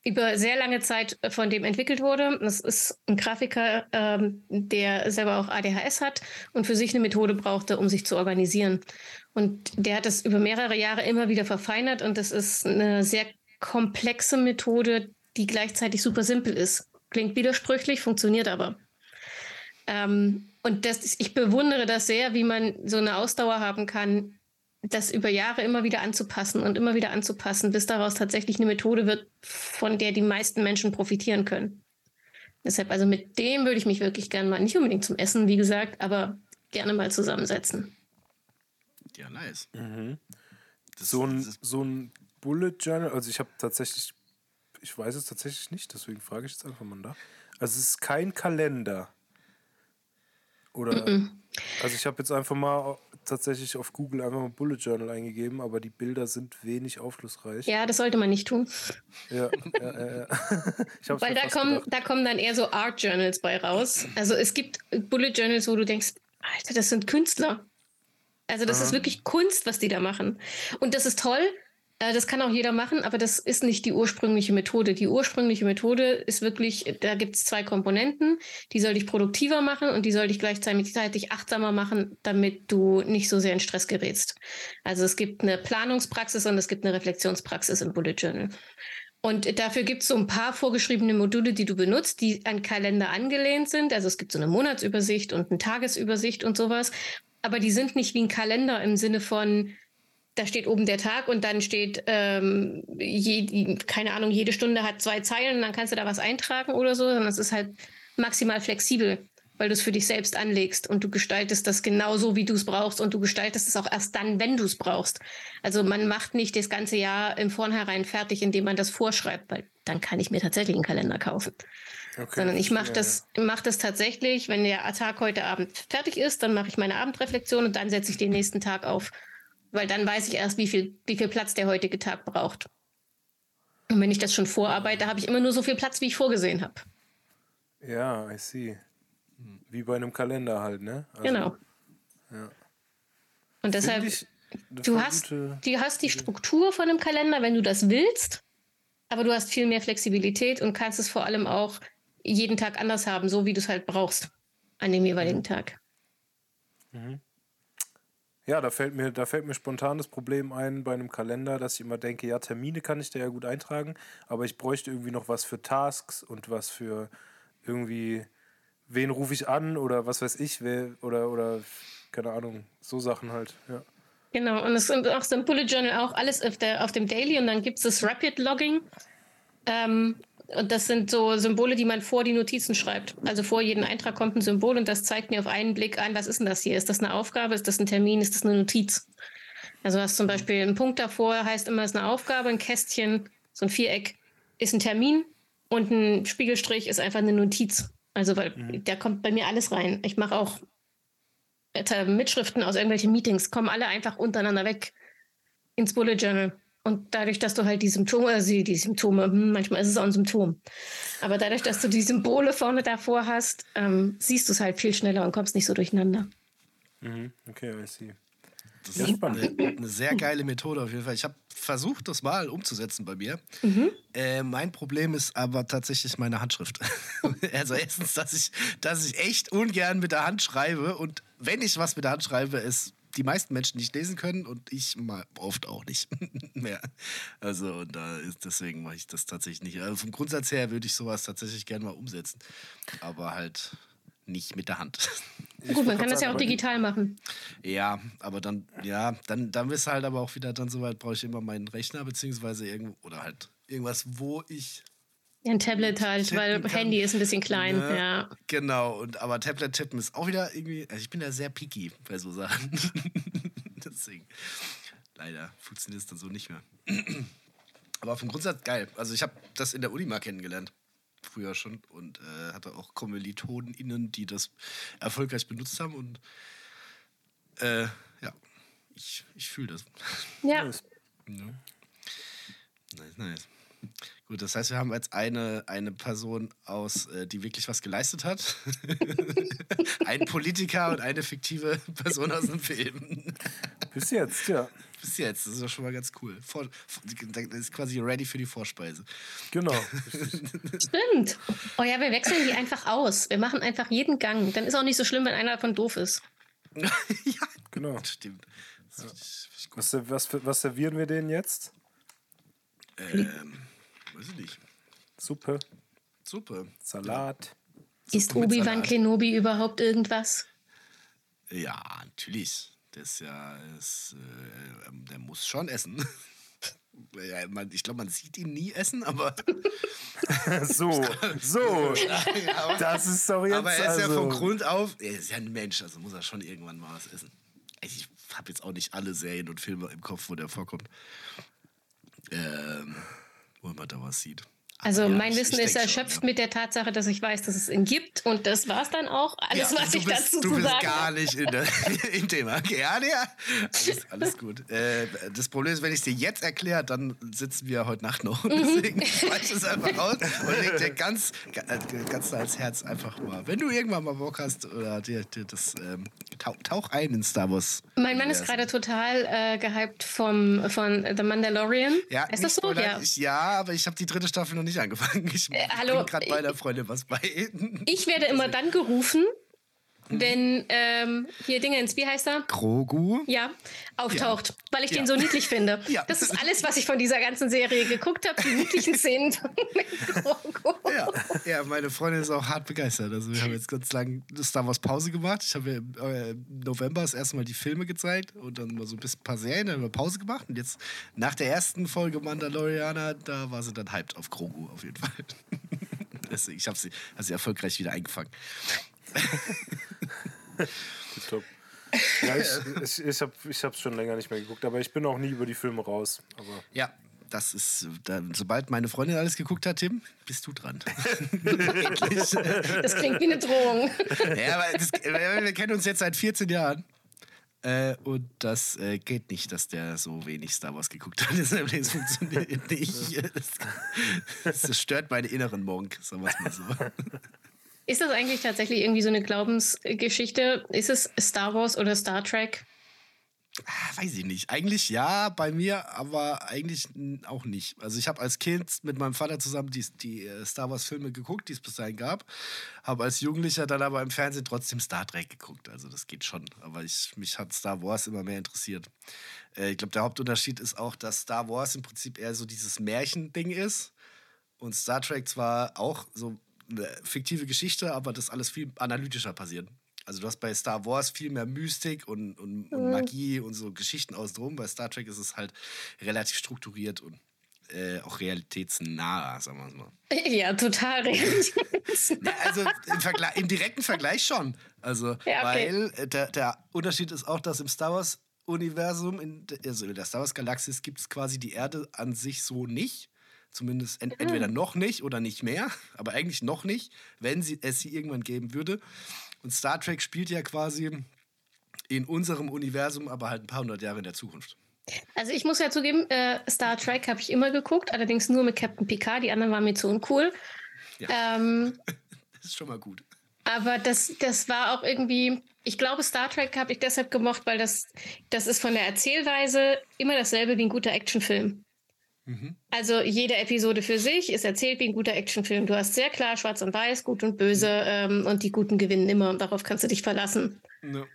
über sehr lange Zeit äh, von dem entwickelt wurde. Das ist ein Grafiker, ähm, der selber auch ADHS hat und für sich eine Methode brauchte, um sich zu organisieren. Und der hat das über mehrere Jahre immer wieder verfeinert und das ist eine sehr komplexe Methode, die gleichzeitig super simpel ist. Klingt widersprüchlich, funktioniert aber. Ähm, und das, ich bewundere das sehr, wie man so eine Ausdauer haben kann, das über Jahre immer wieder anzupassen und immer wieder anzupassen, bis daraus tatsächlich eine Methode wird, von der die meisten Menschen profitieren können. Deshalb, also mit dem würde ich mich wirklich gerne mal, nicht unbedingt zum Essen, wie gesagt, aber gerne mal zusammensetzen. Ja, nice. Das, So ein, so ein Bullet Journal, also ich habe tatsächlich, ich weiß es tatsächlich nicht, deswegen frage ich jetzt einfach mal da. Also es ist kein Kalender. Oder, also ich habe jetzt einfach mal tatsächlich auf Google einfach mal Bullet Journal eingegeben, aber die Bilder sind wenig aufschlussreich. Ja, das sollte man nicht tun, Ja, ja, ja, weil da kommen, gedacht. da kommen dann eher so Art Journals bei raus. Also es gibt Bullet Journals, wo du denkst, Alter, das sind Künstler. Also das ist wirklich Kunst, was die da machen. Und das ist toll. Äh, Das kann auch jeder machen, aber das ist nicht die ursprüngliche Methode. Die ursprüngliche Methode ist wirklich, da gibt es zwei Komponenten, die soll dich produktiver machen und die soll dich gleichzeitig achtsamer machen, damit du nicht so sehr in Stress gerätst. Also es gibt eine Planungspraxis und es gibt eine Reflexionspraxis im Bullet Journal. Und dafür gibt es so ein paar vorgeschriebene Module, die du benutzt, die an Kalender angelehnt sind. Also es gibt so eine Monatsübersicht und eine Tagesübersicht und sowas. Aber die sind nicht wie ein Kalender im Sinne von, da steht oben der Tag und dann steht, ähm, je, keine Ahnung, jede Stunde hat zwei Zeilen und dann kannst du da was eintragen oder so, sondern es ist halt maximal flexibel, weil du es für dich selbst anlegst und du gestaltest das genau so, wie du es brauchst und du gestaltest es auch erst dann, wenn du es brauchst. Also man macht nicht das ganze Jahr im Vornherein fertig, indem man das vorschreibt, weil dann kann ich mir tatsächlich einen Kalender kaufen. Okay, Sondern ich mache das, mach das tatsächlich, wenn der Tag heute Abend fertig ist, dann mache ich meine Abendreflexion und dann setze ich den nächsten Tag auf. Weil dann weiß ich erst, wie viel, wie viel Platz der heutige Tag braucht. Und wenn ich das schon vorarbeite, habe ich immer nur so viel Platz, wie ich vorgesehen habe. Ja, I see. Wie bei einem Kalender halt, ne? Also, Genau. ja. Und deshalb, ich du hast, gute- du hast die Struktur von einem Kalender, wenn du das willst, aber du hast viel mehr Flexibilität und kannst es vor allem auch jeden Tag anders haben, so wie du es halt brauchst an dem jeweiligen Tag. Ja, da fällt, mir, da fällt mir spontan das Problem ein bei einem Kalender, dass ich immer denke, ja, Termine kann ich da ja gut eintragen, aber ich bräuchte irgendwie noch was für Tasks und was für irgendwie, wen rufe ich an oder was weiß ich, wer, oder, oder keine Ahnung, so Sachen halt, ja. Genau, und es sind auch so ein Bullet Journal auch alles auf, der, auf dem Daily und dann gibt es das Rapid Logging. Ähm, und das sind so Symbole, die man vor die Notizen schreibt. Also vor jedem Eintrag kommt ein Symbol und das zeigt mir auf einen Blick an, was ist denn das hier? Ist das eine Aufgabe? Ist das ein Termin? Ist das eine Notiz? Also hast zum Beispiel einen Punkt davor, heißt immer, es ist eine Aufgabe, ein Kästchen, so ein Viereck ist ein Termin und ein Spiegelstrich ist einfach eine Notiz. Also weil da kommt bei mir alles rein. Ich mache auch äh, Mitschriften aus irgendwelchen Meetings, kommen alle einfach untereinander weg ins Bullet Journal. Und dadurch, dass du halt die Symptome, also die, Symptome, hm, manchmal ist es auch ein Symptom, aber dadurch, dass du die Symbole vorne davor hast, ähm, siehst du es halt viel schneller und kommst nicht so durcheinander. Mhm. Okay, I see. Das Ja, ist spannend. eine, eine sehr geile Methode auf jeden Fall. Ich habe versucht, das mal umzusetzen bei mir. Äh, mein Problem ist aber tatsächlich meine Handschrift. also erstens, dass ich, dass ich echt ungern mit der Hand schreibe und wenn ich was mit der Hand schreibe, es die meisten Menschen nicht lesen können und ich mal oft auch nicht mehr. Also und da ist deswegen mache ich das tatsächlich nicht. Also vom Grundsatz her würde ich sowas tatsächlich gerne mal umsetzen, aber halt nicht mit der Hand. Gut, man kann das ja auch digital machen. Ja, aber dann, ja, dann, dann ist halt aber auch wieder dann soweit, brauche ich immer meinen Rechner, beziehungsweise irgendwo, oder halt irgendwas, wo ich. Ein Tablet halt, weil kann. Handy ist ein bisschen klein. Ne? Ja. Genau, und aber Tablet tippen ist auch wieder irgendwie, also ich bin da sehr picky bei so Sachen. Deswegen, leider funktioniert es dann so nicht mehr. aber vom Grundsatz geil. Also ich habe das in der Uni mal kennengelernt. Früher schon und äh, hatte auch KommilitonInnen, die das erfolgreich benutzt haben und äh, ja, ich, ich fühle das. ja. Nice, nice. Gut, das heißt, wir haben jetzt eine, eine Person aus, äh, die wirklich was geleistet hat. Ein Politiker und eine fiktive Person aus einem Film. Bis jetzt, ja. Bis jetzt, das ist doch schon mal ganz cool. Vor, das ist quasi ready für die Vorspeise. Genau. Stimmt. Oh ja, wir wechseln die einfach aus. Wir machen einfach jeden Gang. Dann ist auch nicht so schlimm, wenn einer davon doof ist. ja, genau. stimmt. Was, was, was servieren wir denen jetzt? Ähm, weiß ich nicht. Suppe, Super. Salat. Ist mit Obi-Wan. Kenobi überhaupt irgendwas? Ja, natürlich. Das ist ja, ist, äh, ähm, der muss schon essen. Ja, man, ich glaube, man sieht ihn nie essen, aber, So, so. Das ist doch jetzt. aber er ist ja also, von Grund auf, er ist ja ein Mensch, also muss er schon irgendwann mal was essen. Ich habe jetzt auch nicht alle Serien und Filme im Kopf, wo der vorkommt. Ähm, wo man da was sieht. Also ja, mein Wissen ist erschöpft schon, mit der Tatsache, dass ich weiß, dass es ihn gibt. Und das war's dann auch. Alles, Ja, was du ich bist, dazu du zu bist sagen gar habe. nicht in der, im Thema. Okay, Ja, ja. Alles, alles gut. Äh, das Problem ist, wenn ich es dir jetzt erkläre, dann sitzen wir heute Nacht noch. Mhm. Deswegen schmeiß ich es einfach aus und leg dir ganz, äh, ganz ans Herz einfach mal. Wenn du irgendwann mal Bock hast oder dir, dir das ähm, tauch, tauch ein in Star Wars. Mein Mann ist gerade total äh, gehypt vom, von The Mandalorian. Ja, ist das so? Ja. Ich, ja, aber ich habe die dritte Staffel noch nicht angefangen. Ich Äh, hallo, bin gerade bei einer Freundin was bei. Ich werde immer dann gerufen. Wenn ähm, hier Dingens, wie heißt er? Grogu. Ja, auftaucht, weil ich Ja. den so niedlich finde. Ja. Das ist alles, was ich von dieser ganzen Serie geguckt habe, die niedlichen Szenen mit Grogu. Ja, ja, meine Freundin ist auch hart begeistert. Also wir haben jetzt ganz lange Star Wars Pause gemacht. Ich habe ja im äh, im November das erste Mal die Filme gezeigt und dann mal so ein bisschen ein paar Serien, dann haben wir Pause gemacht. Und jetzt nach der ersten Folge Mandalorianer, da war sie dann hyped auf Grogu auf jeden Fall. Deswegen, ich habe sie, sie erfolgreich wieder eingefangen. Top. Ja, ich ich, ich habe es ich hab's schon länger nicht mehr geguckt, aber ich bin auch nie über die Filme raus. Aber Ja, das ist, da, sobald meine Freundin alles geguckt hat, Tim, bist du dran. Das klingt wie eine Drohung. Ja, aber das, wir wir kennen uns jetzt seit 14 Jahren. Äh, und das äh, geht nicht, dass der so wenig Star Wars geguckt hat. Das, das funktioniert nicht. Das, das stört meine inneren Monk, sagen wir es mal so. Ist das eigentlich tatsächlich irgendwie so eine Glaubensgeschichte? Ist es Star Wars oder Star Trek? Ah, weiß ich nicht. Eigentlich ja, bei mir, aber eigentlich auch nicht. Also ich habe als Kind mit meinem Vater zusammen die, die äh, Star Wars-Filme geguckt, die es bis dahin gab. Habe als Jugendlicher dann aber im Fernsehen trotzdem Star Trek geguckt. Also das geht schon. Aber ich, mich hat Star Wars immer mehr interessiert. Äh, ich glaube, der Hauptunterschied ist auch, dass Star Wars im Prinzip eher so dieses Märchending ist. Und Star Trek zwar auch so eine fiktive Geschichte, aber das alles viel analytischer passiert. Also du hast bei Star Wars viel mehr Mystik und, und, und Magie und so Geschichten außenrum. Bei Star Trek ist es halt relativ strukturiert und äh, auch realitätsnah, sagen wir mal. Ja, total realitätsnah. also im, Vergleich, im direkten Vergleich schon. Also, ja, okay. weil äh, der, der Unterschied ist auch, dass im Star Wars Universum, in, also in der Star Wars Galaxis, gibt es quasi die Erde an sich so nicht. Zumindest ent entweder noch nicht oder nicht mehr, aber eigentlich noch nicht, wenn sie, es sie irgendwann geben würde. Und Star Trek spielt ja quasi in unserem Universum, aber halt ein paar hundert Jahre in der Zukunft. Also ich muss ja zugeben, äh, Star Trek habe ich immer geguckt, allerdings nur mit Captain Picard. Die anderen waren mir zu uncool. Ja. Ähm, das ist schon mal gut. Aber das, das war auch irgendwie, ich glaube, Star Trek habe ich deshalb gemocht, weil das, das ist von der Erzählweise immer dasselbe wie ein guter Actionfilm. Mhm. Also jede Episode für sich ist erzählt wie ein guter Actionfilm. Du hast sehr klar schwarz und weiß, gut und böse mhm. ähm, und die Guten gewinnen immer und darauf kannst du dich verlassen. Ja.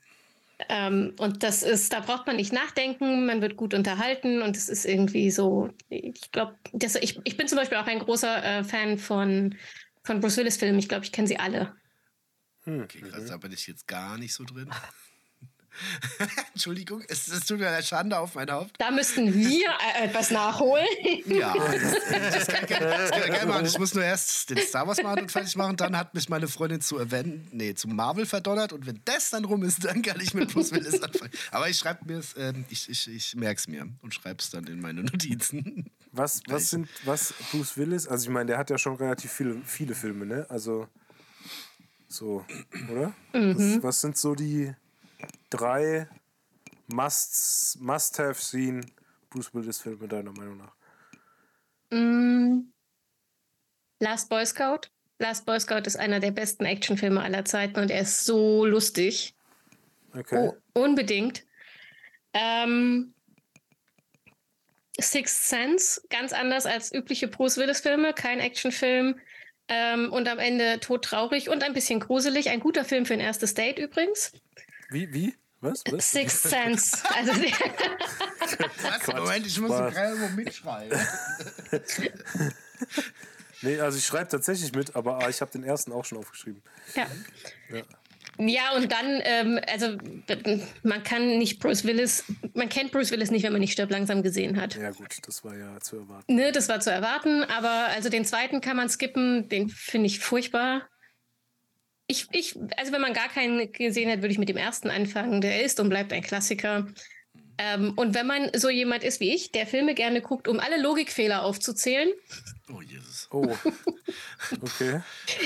Ähm, und das ist, da braucht man nicht nachdenken, man wird gut unterhalten und es ist irgendwie so, ich glaube, ich, ich bin zum Beispiel auch ein großer äh, Fan von, von Bruce Willis-Filmen. Ich glaube, ich kenne sie alle. Hm. Okay, krass, da bin ich jetzt gar nicht so drin. Entschuldigung, es, es tut mir eine Schande auf mein Haupt. Da müssten wir äh, etwas nachholen. ja, das, das, kann, das kann ich gerne machen. Ich muss nur erst den Star Wars Marathon fertig machen. Dann hat mich meine Freundin zu Event, nee, zu Marvel verdonnert. Und wenn das dann rum ist, dann kann ich mit Bruce Willis anfangen. Aber ich schreibe mir es, äh, ich, ich, ich merke es mir und schreibe es dann in meine Notizen. Was, was sind, was Bruce Willis, also ich meine, der hat ja schon relativ viele, viele Filme, ne? Also so, oder? Mhm. Was, was sind so die drei Must-Have-Seen Bruce Willis-Filme deiner Meinung nach? Mm, Last Boy Scout. Last Boy Scout ist einer der besten Actionfilme aller Zeiten und er ist so lustig. Okay. Oh, unbedingt. Ähm, Sixth Sense, ganz anders als übliche Bruce Willis-Filme, kein Actionfilm. Ähm, und am Ende todtraurig und ein bisschen gruselig. Ein guter Film für ein erstes Date übrigens. Wie, wie? Was? Was? Sixth Sense. Also, Was? Moment, ich muss gerade mal mitschreiben. nee, also ich schreibe tatsächlich mit, aber ah, ich habe den ersten auch schon aufgeschrieben. Ja. ja. Ja, und dann, ähm, also man kann nicht Bruce Willis, man kennt Bruce Willis nicht, wenn man nicht Stirb langsam gesehen hat. Ja, gut, das war ja zu erwarten. Ne, das war zu erwarten, aber also den zweiten kann man skippen, den finde ich furchtbar. Ich, ich, also wenn man gar keinen gesehen hat, würde ich mit dem ersten anfangen. Der ist und bleibt ein Klassiker. Ähm, und wenn man so jemand ist wie ich, der Filme gerne guckt, um alle Logikfehler aufzuzählen. Oh Jesus. Oh. Okay.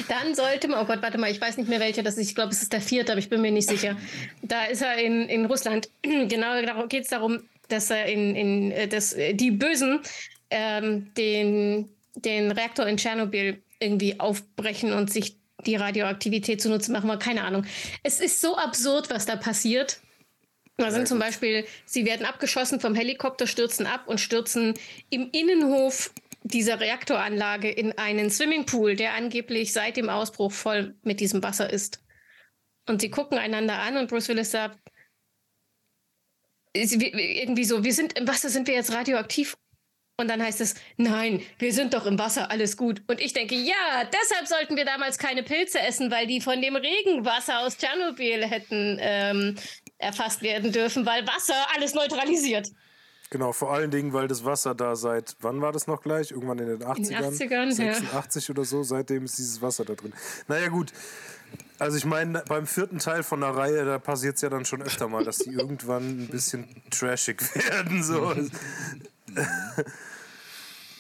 Dann sollte man, oh Gott, warte mal, ich weiß nicht mehr welcher das ist. Ich glaube, es ist der vierte, aber ich bin mir nicht sicher. Da ist er in, in Russland. genau, da geht es darum, dass er in, in äh, dass äh, die Bösen ähm, den, den Reaktor in Tschernobyl irgendwie aufbrechen und sich die Radioaktivität zunutze machen wir, keine Ahnung. Es ist so absurd, was da passiert. Da sind zum Beispiel, sie werden abgeschossen vom Helikopter, stürzen ab und stürzen im Innenhof dieser Reaktoranlage in einen Swimmingpool, der angeblich seit dem Ausbruch voll mit diesem Wasser ist. Und sie gucken einander an und Bruce Willis sagt, irgendwie so, wir sind im Wasser, sind wir jetzt radioaktiv? Und dann heißt es, nein, wir sind doch im Wasser, alles gut. Und ich denke, ja, deshalb sollten wir damals keine Pilze essen, weil die von dem Regenwasser aus Tschernobyl hätten ähm, erfasst werden dürfen, weil Wasser alles neutralisiert. Genau, vor allen Dingen, weil das Wasser da seit, wann war das noch gleich? Irgendwann in den 80ern? In den 80ern, 86 ja. oder so, seitdem ist dieses Wasser da drin. Naja, gut. Also ich meine, beim vierten Teil von der Reihe, da passiert es ja dann schon öfter mal, dass die irgendwann ein bisschen trashig werden. So.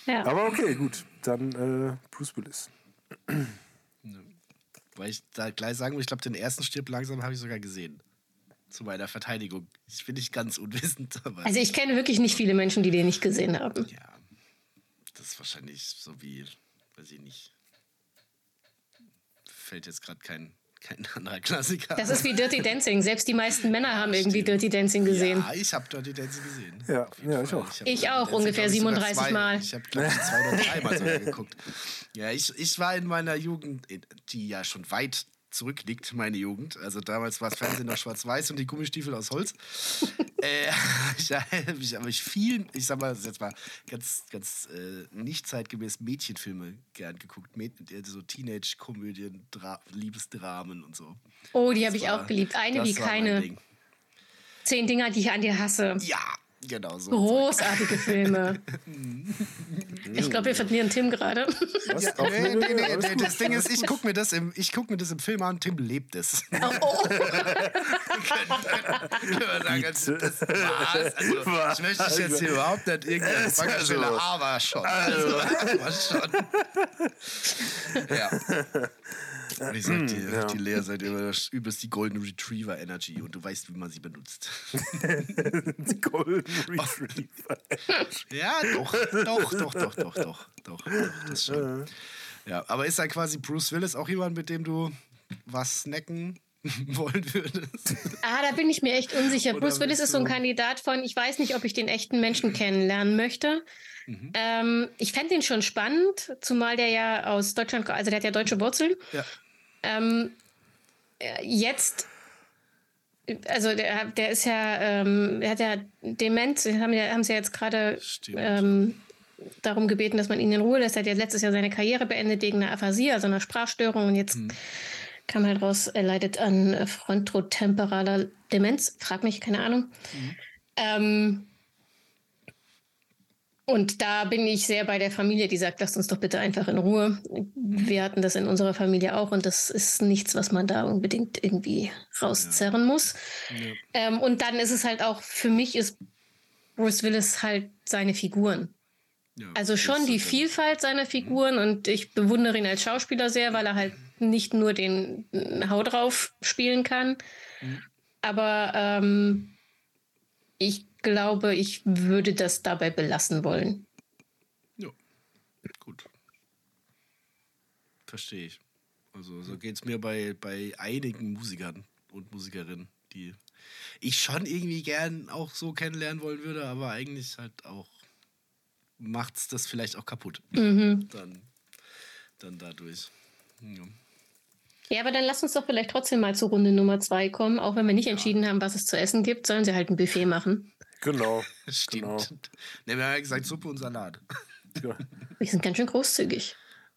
ja. Aber okay, gut. Dann äh, Bruce Willis. Weil ich da gleich sagen muss, ich glaube, den ersten Stirb langsam habe ich sogar gesehen. Zu meiner Verteidigung. Ich bin nicht ganz unwissend. also ich kenne wirklich nicht viele Menschen, die den nicht gesehen haben. Ja. Das ist wahrscheinlich so wie, weiß ich nicht. Fällt jetzt gerade kein kein anderer Klassiker. Das ist wie Dirty Dancing. Selbst die meisten Männer haben irgendwie Dirty Dancing gesehen. Ja, ich habe Dirty Dancing gesehen. Ja, ja ich auch. Ich Dirty auch, Dancing, ungefähr glaub ich, sogar 37 zwei, Mal. Ich habe, glaube ich, zwei oder dreimal sogar geguckt. Ja, ich, ich war in meiner Jugend, die ja schon weit zurückliegt, meine Jugend. Also damals war das Fernsehen noch schwarz-weiß und die Gummistiefel aus Holz. äh, ich habe ich, hab ich viel, ich sag mal, das ist jetzt mal ganz, ganz äh, nicht zeitgemäß Mädchenfilme gern geguckt. Mäd so Teenage-Komödien, Dra Liebesdramen und so. Oh, die habe ich auch geliebt. Eine wie keine. Zehn Dinger, die ich an dir hasse. Ja, genau so. Großartige Filme. Ich glaube, wir verlieren Tim gerade. Ja, nee, nee, nee, nee, das Ding ist, ich gucke mir, das im- ich guck mir das im Film an, Tim lebt es. Oh, Bitte. Was? Also, ich möchte dich jetzt hier überhaupt nicht stellen, also- aber schon. Also, aber schon. Ja. Und ich sag dir, mm, ja. die Lea seid ihr übelst die Golden Retriever Energy und du weißt, wie man sie benutzt. die Golden Retriever Energy. Ja, doch, doch, doch, doch, doch, doch, doch, das schon. Ja, aber ist da quasi Bruce Willis auch jemand, mit dem du was snacken wollen würdest? Ah, da bin ich mir echt unsicher. Oder Bruce Willis ist so ein Kandidat von, ich weiß nicht, ob ich den echten Menschen kennenlernen möchte. Mhm. Ähm, ich fände ihn schon spannend, zumal der ja aus Deutschland, also der hat ja deutsche Wurzeln. Ja. Ähm, äh, jetzt, also der, der ist ja, ähm, der hat ja Demenz, haben ja, haben sie ja jetzt gerade ähm, darum gebeten, dass man ihn in Ruhe lässt. Er hat ja letztes Jahr seine Karriere beendet wegen einer Aphasie, also einer Sprachstörung. Und jetzt kam halt raus, er leidet an äh, frontotemperaler Demenz. Frag mich, keine Ahnung. Ähm, und da bin ich sehr bei der Familie, die sagt, lasst uns doch bitte einfach in Ruhe. Wir hatten das in unserer Familie auch und das ist nichts, was man da unbedingt irgendwie rauszerren muss. Ähm, und dann ist es halt auch, für mich ist Bruce Willis halt seine Figuren. Ja, Also schon die Vielfalt seiner Figuren und ich bewundere ihn als Schauspieler sehr, weil er halt nicht nur den Hau drauf spielen kann. Aber ähm, ich glaube, ich würde das dabei belassen wollen. Ja, gut. Verstehe ich. Also so geht es mir bei, bei einigen Musikern und Musikerinnen, die ich schon irgendwie gern auch so kennenlernen wollen würde, aber eigentlich halt auch macht's das vielleicht auch kaputt. Mhm. Dann, dann dadurch. Ja. Ja, aber dann lass uns doch vielleicht trotzdem mal zur Runde Nummer zwei kommen. Auch wenn wir nicht entschieden haben, was es zu essen gibt, sollen sie halt ein Buffet machen. Genau. Stimmt. Genau. Ne, wir haben ja gesagt Suppe und Salat. Ja. Wir sind ganz schön großzügig.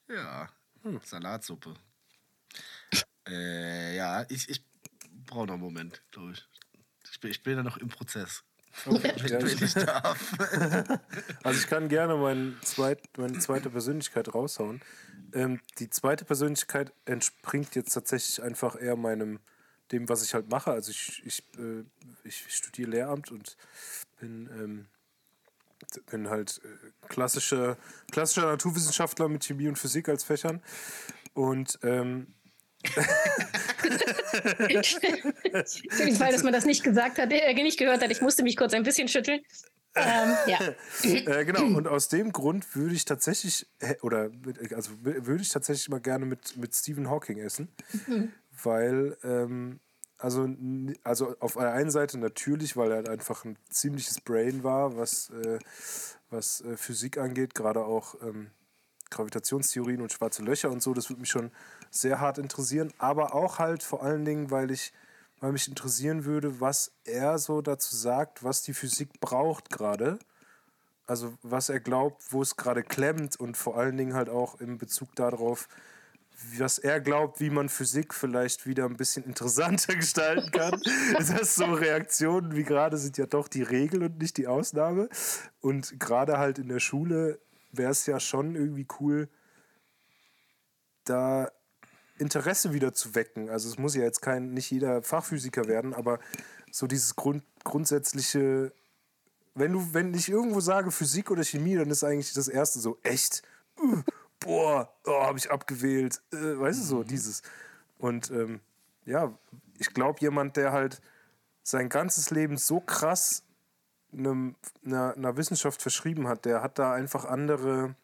Ja, Salatsuppe. Äh, ja, ich, ich brauche noch einen Moment, glaube ich. Ich bin, ich bin ja noch im Prozess. Ja, Wenn ich- ich darf. Also ich kann gerne mein zweit, meine zweite Persönlichkeit raushauen. Ähm, die zweite Persönlichkeit entspringt jetzt tatsächlich einfach eher meinem, dem, was ich halt mache. Also ich, ich, äh, ich studiere Lehramt und bin, ähm, bin halt äh, klassischer, klassischer Naturwissenschaftler mit Chemie und Physik als Fächern. Und ähm, Weil, dass man das nicht gesagt hat, äh, nicht gehört hat. Ich musste mich kurz ein bisschen schütteln. Ähm, ja. Äh, genau, und aus dem Grund würde ich tatsächlich, oder also würde ich tatsächlich mal gerne mit, mit Stephen Hawking essen, weil, ähm, also, also auf der einen Seite natürlich, weil er halt einfach ein ziemliches Brain war, was, äh, was äh, Physik angeht, gerade auch ähm, Gravitationstheorien und schwarze Löcher und so, das würde mich schon sehr hart interessieren, aber auch halt vor allen Dingen, weil ich weil mich interessieren würde, was er so dazu sagt, was die Physik braucht gerade. Also was er glaubt, wo es gerade klemmt und vor allen Dingen halt auch in Bezug darauf, was er glaubt, wie man Physik vielleicht wieder ein bisschen interessanter gestalten kann. das so Reaktionen wie gerade sind ja doch die Regel und nicht die Ausnahme. Und gerade halt in der Schule wäre es ja schon irgendwie cool, da Interesse wieder zu wecken. Also es muss ja jetzt kein, nicht jeder Fachphysiker werden, aber so dieses Grund, grundsätzliche, wenn du, wenn ich irgendwo sage Physik oder Chemie, dann ist eigentlich das erste so, echt? Uh, boah, oh, habe ich abgewählt. Äh, weißt du so, dieses. Und ähm, ja, ich glaube, jemand, der halt sein ganzes Leben so krass einem, einer, einer Wissenschaft verschrieben hat, der hat da einfach andere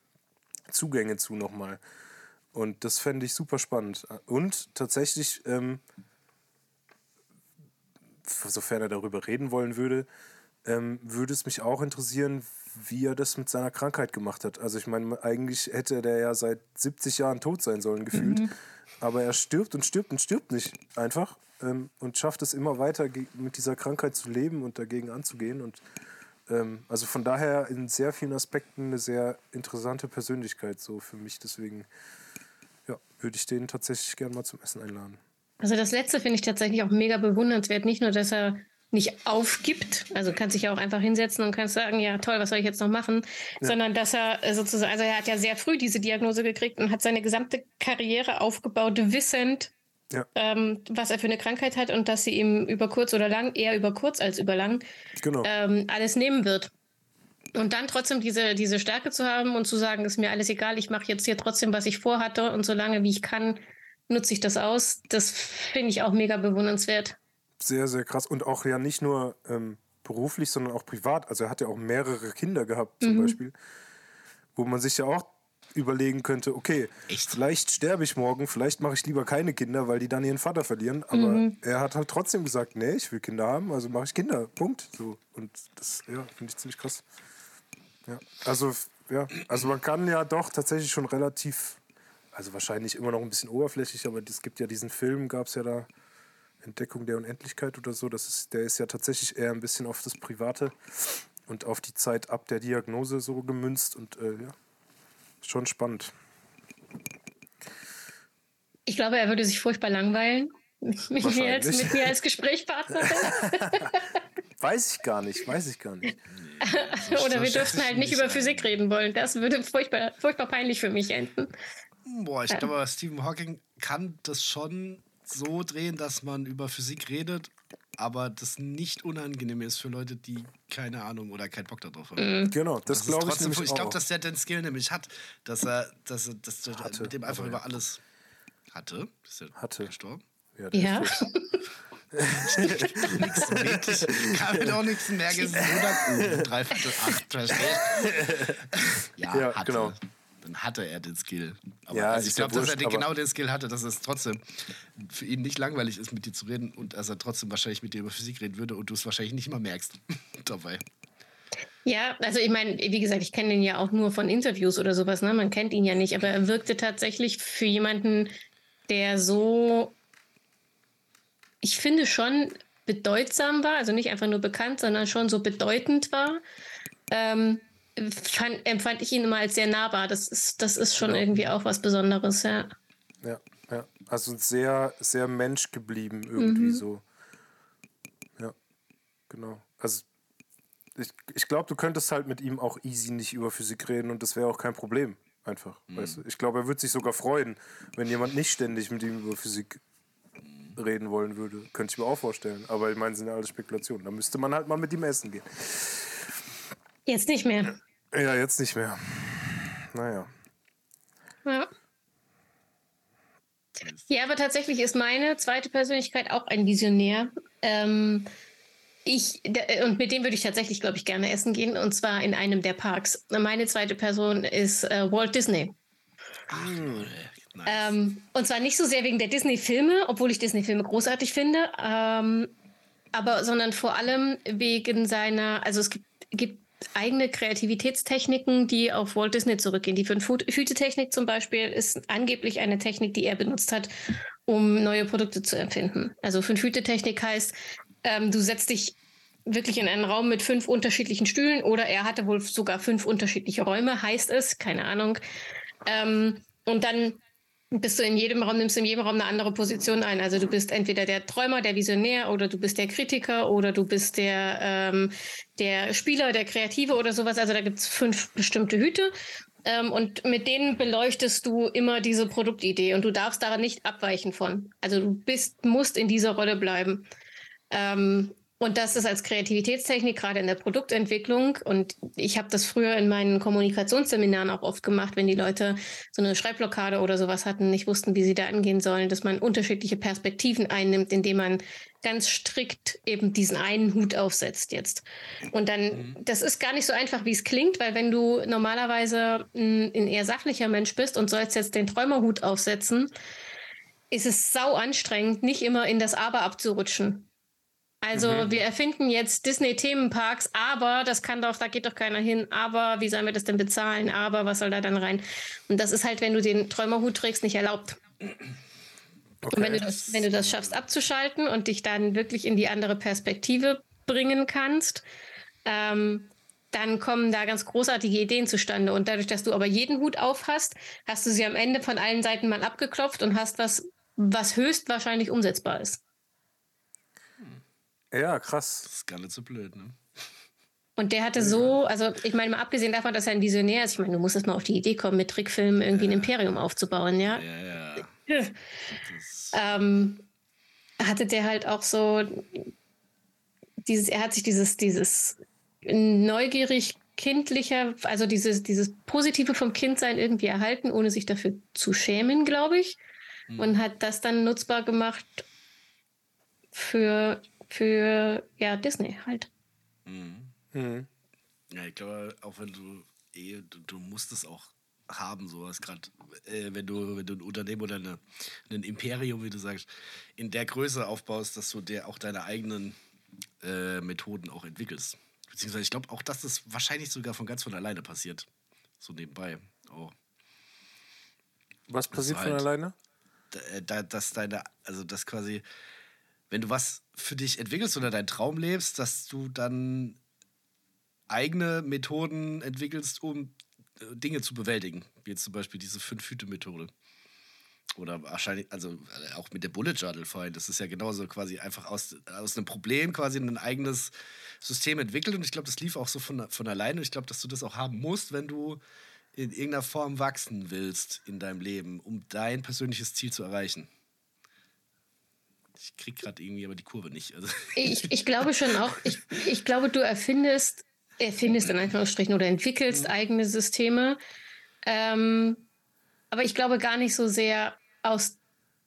Zugänge zu nochmal. Und das fände ich super spannend. Und tatsächlich, ähm, sofern er darüber reden wollen würde, ähm, würde es mich auch interessieren, wie er das mit seiner Krankheit gemacht hat. Also ich meine, eigentlich hätte der ja seit 70 Jahren tot sein sollen, gefühlt. Mhm. Aber er stirbt und stirbt und stirbt nicht einfach ähm, und schafft es immer weiter mit dieser Krankheit zu leben und dagegen anzugehen. Und ähm, also von daher in sehr vielen Aspekten eine sehr interessante Persönlichkeit so für mich. Deswegen würde ich den tatsächlich gerne mal zum Essen einladen. Also das letzte finde ich tatsächlich auch mega bewundernswert. Nicht nur, dass er nicht aufgibt, also kann sich ja auch einfach hinsetzen und kann sagen, ja toll, was soll ich jetzt noch machen, ja. sondern dass er äh, sozusagen, also er hat ja sehr früh diese Diagnose gekriegt und hat seine gesamte Karriere aufgebaut, wissend, ja. ähm, was er für eine Krankheit hat und dass sie ihm über kurz oder lang, eher über kurz als über lang, genau. ähm, alles nehmen wird. Und dann trotzdem diese, diese Stärke zu haben und zu sagen, ist mir alles egal, ich mache jetzt hier trotzdem, was ich vorhatte und so lange wie ich kann, nutze ich das aus. Das finde ich auch mega bewundernswert sehr, sehr krass. Und auch ja nicht nur ähm, beruflich, sondern auch privat. Also er hat ja auch mehrere Kinder gehabt, zum mhm. Beispiel. Wo man sich ja auch überlegen könnte, okay, Echt? vielleicht sterbe ich morgen, vielleicht mache ich lieber keine Kinder, weil die dann ihren Vater verlieren. Aber mhm. er hat halt trotzdem gesagt, nee, ich will Kinder haben, also mache ich Kinder. Punkt. So. Und das, ja, finde ich ziemlich krass. Ja. Also, ja, also man kann ja doch tatsächlich schon relativ, also wahrscheinlich immer noch ein bisschen oberflächlich, aber es gibt ja diesen Film, gab es ja da, Entdeckung der Unendlichkeit oder so. Das ist, der ist ja tatsächlich eher ein bisschen auf das Private und auf die Zeit ab der Diagnose so gemünzt und äh, ja, schon spannend. Ich glaube, er würde sich furchtbar langweilen. Mit mir als, mit mir als Gesprächspartnerin. weiß ich gar nicht, weiß ich gar nicht. Oder wir dürften halt nicht über Physik reden wollen. Das würde furchtbar, furchtbar peinlich für mich enden. Boah, ich glaube, Stephen Hawking kann das schon so drehen, dass man über Physik redet, aber das nicht unangenehm ist für Leute, die keine Ahnung oder keinen Bock darauf haben. Mhm. Genau, das, das glaube ich nämlich Ich glaube, dass der den Skill nämlich hat, dass er, dass er, dass er hatte, mit dem einfach über alles hatte. Ist er hatte. gestorben? Ja. ja. nichts wirklich. Kann mir doch nichts ist 100 Dreiviertel acht. Versteht? Ja, ja hatte. genau dann hatte er den Skill. Aber ja, also ich glaube, dass er den, genau den Skill hatte, dass es trotzdem für ihn nicht langweilig ist, mit dir zu reden und dass er trotzdem wahrscheinlich mit dir über Physik reden würde und du es wahrscheinlich nicht immer merkst dabei. Ja, also ich meine, wie gesagt, ich kenne ihn ja auch nur von Interviews oder sowas, ne? Man kennt ihn ja nicht, aber er wirkte tatsächlich für jemanden, der so, ich finde schon bedeutsam war, also nicht einfach nur bekannt, sondern schon so bedeutend war. Ähm, fand, empfand ich ihn immer als sehr nahbar. Das ist, das ist schon ja. irgendwie auch was Besonderes, ja. Ja, ja. Also sehr, sehr Mensch geblieben irgendwie mhm. so. Ja, genau. Also ich, ich glaube, du könntest halt mit ihm auch easy nicht über Physik reden und das wäre auch kein Problem. Einfach. Mhm. Weißt du? Ich glaube, er würde sich sogar freuen, wenn jemand nicht ständig mit ihm über Physik reden wollen würde. Könnte ich mir auch vorstellen. Aber ich meine, sind ja alles Spekulationen. Da müsste man halt mal mit ihm essen gehen. Jetzt nicht mehr. Ja, jetzt nicht mehr. Naja. Ja. Ja, aber tatsächlich ist meine zweite Persönlichkeit auch ein Visionär. Ähm, ich, und mit dem würde ich tatsächlich, glaube ich, gerne essen gehen, und zwar in einem der Parks. Meine zweite Person ist äh, Walt Disney. Ach, nice. ähm, und zwar nicht so sehr wegen der Disney-Filme, obwohl ich Disney-Filme großartig finde, ähm, aber sondern vor allem wegen seiner, also es gibt, gibt eigene Kreativitätstechniken, die auf Walt Disney zurückgehen. Die Fünf-Hüte-Technik zum Beispiel ist angeblich eine Technik, die er benutzt hat, um neue Produkte zu erfinden. Also Fünf-Hüte-Technik heißt, ähm, du setzt dich wirklich in einen Raum mit fünf unterschiedlichen Stühlen oder er hatte wohl sogar fünf unterschiedliche Räume, heißt es, keine Ahnung. Ähm, und dann bist du in jedem Raum, nimmst in jedem Raum eine andere Position ein. Also du bist entweder der Träumer, der Visionär oder du bist der Kritiker oder du bist der, ähm, der Spieler, der Kreative oder sowas. Also da gibt es fünf bestimmte Hüte. Ähm, und mit denen beleuchtest du immer diese Produktidee und du darfst daran nicht abweichen von. Also du bist, musst in dieser Rolle bleiben. Ähm, und das ist als Kreativitätstechnik gerade in der Produktentwicklung. Und ich habe das früher in meinen Kommunikationsseminaren auch oft gemacht, wenn die Leute so eine Schreibblockade oder sowas hatten, nicht wussten, wie sie da angehen sollen, dass man unterschiedliche Perspektiven einnimmt, indem man ganz strikt eben diesen einen Hut aufsetzt jetzt. Und dann, mhm. das ist gar nicht so einfach, wie es klingt, weil wenn du normalerweise ein, ein eher sachlicher Mensch bist und sollst jetzt den Träumerhut aufsetzen, ist es sau anstrengend, nicht immer in das Aber abzurutschen. Also mhm. wir erfinden jetzt Disney-Themenparks, aber das kann doch, da geht doch keiner hin, aber wie sollen wir das denn bezahlen? Aber was soll da dann rein? Und das ist halt, wenn du den Träumerhut trägst, nicht erlaubt. Okay. Und wenn du, das, wenn du das schaffst abzuschalten und dich dann wirklich in die andere Perspektive bringen kannst, ähm, dann kommen da ganz großartige Ideen zustande. Und dadurch, dass du aber jeden Hut auf hast, hast du sie am Ende von allen Seiten mal abgeklopft und hast was, was höchstwahrscheinlich umsetzbar ist. Ja, krass. Das ist gar nicht so blöd, ne? Und der hatte so, also ich meine, mal abgesehen davon, dass er ein Visionär ist, ich meine, du musst jetzt mal auf die Idee kommen, mit Trickfilmen irgendwie ja. ein Imperium aufzubauen, ja. Ja, ja. ähm, hatte der halt auch so dieses, er hat sich dieses, dieses neugierig kindlicher, also dieses, dieses Positive vom Kindsein irgendwie erhalten, ohne sich dafür zu schämen, glaube ich. Mhm. Und hat das dann nutzbar gemacht für für ja, Disney halt. Mhm. Mhm. Ja, ich glaube, auch wenn du eh, du, du musst es auch haben, sowas gerade, äh, wenn du, wenn du ein Unternehmen oder eine, ein Imperium, wie du sagst, in der Größe aufbaust, dass du dir auch deine eigenen äh, Methoden auch entwickelst. Beziehungsweise ich glaube auch, dass das wahrscheinlich sogar von ganz von alleine passiert. So nebenbei. Oh. Was passiert halt, von alleine? Da, äh, da, dass deine, also dass quasi wenn du was für dich entwickelst oder deinen Traum lebst, dass du dann eigene Methoden entwickelst, um äh, Dinge zu bewältigen. Wie jetzt zum Beispiel diese Fünf-Hüte-Methode. Oder wahrscheinlich, also äh, auch mit der Bullet Journal vorhin, das ist ja genauso quasi einfach aus, aus einem Problem quasi ein eigenes System entwickelt. Und ich glaube, das lief auch so von, von alleine. Ich glaube, dass du das auch haben musst, wenn du in irgendeiner Form wachsen willst in deinem Leben, um dein persönliches Ziel zu erreichen. Ich kriege gerade irgendwie aber die Kurve nicht. Also. Ich, ich glaube schon auch, ich, ich glaube, du erfindest, erfindest in Anführungsstrichen oder entwickelst mhm. eigene Systeme. Ähm, aber ich glaube gar nicht so sehr aus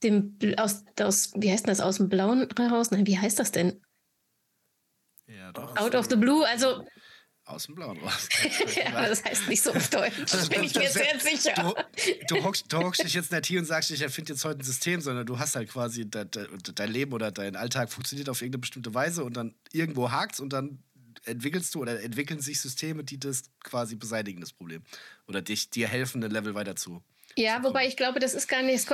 dem, aus, aus, wie heißt das, aus dem Blauen raus? Nein, wie heißt das denn? Ja, doch. Out of the Blue, also aus dem Blauen raus. ja, das heißt nicht so auf Deutsch. Also, bin ich mir sehr sicher. Du, du, hockst, du hockst dich jetzt nicht hier und sagst, ich erfinde jetzt heute ein System, sondern du hast halt quasi de, de, dein Leben oder dein Alltag funktioniert auf irgendeine bestimmte Weise und dann irgendwo hakt's und dann entwickelst du oder entwickeln sich Systeme, die das quasi beseitigen, das Problem. Oder dich, dir helfen, ein Level weiter zu ja, wobei ich glaube, das ist gar nicht,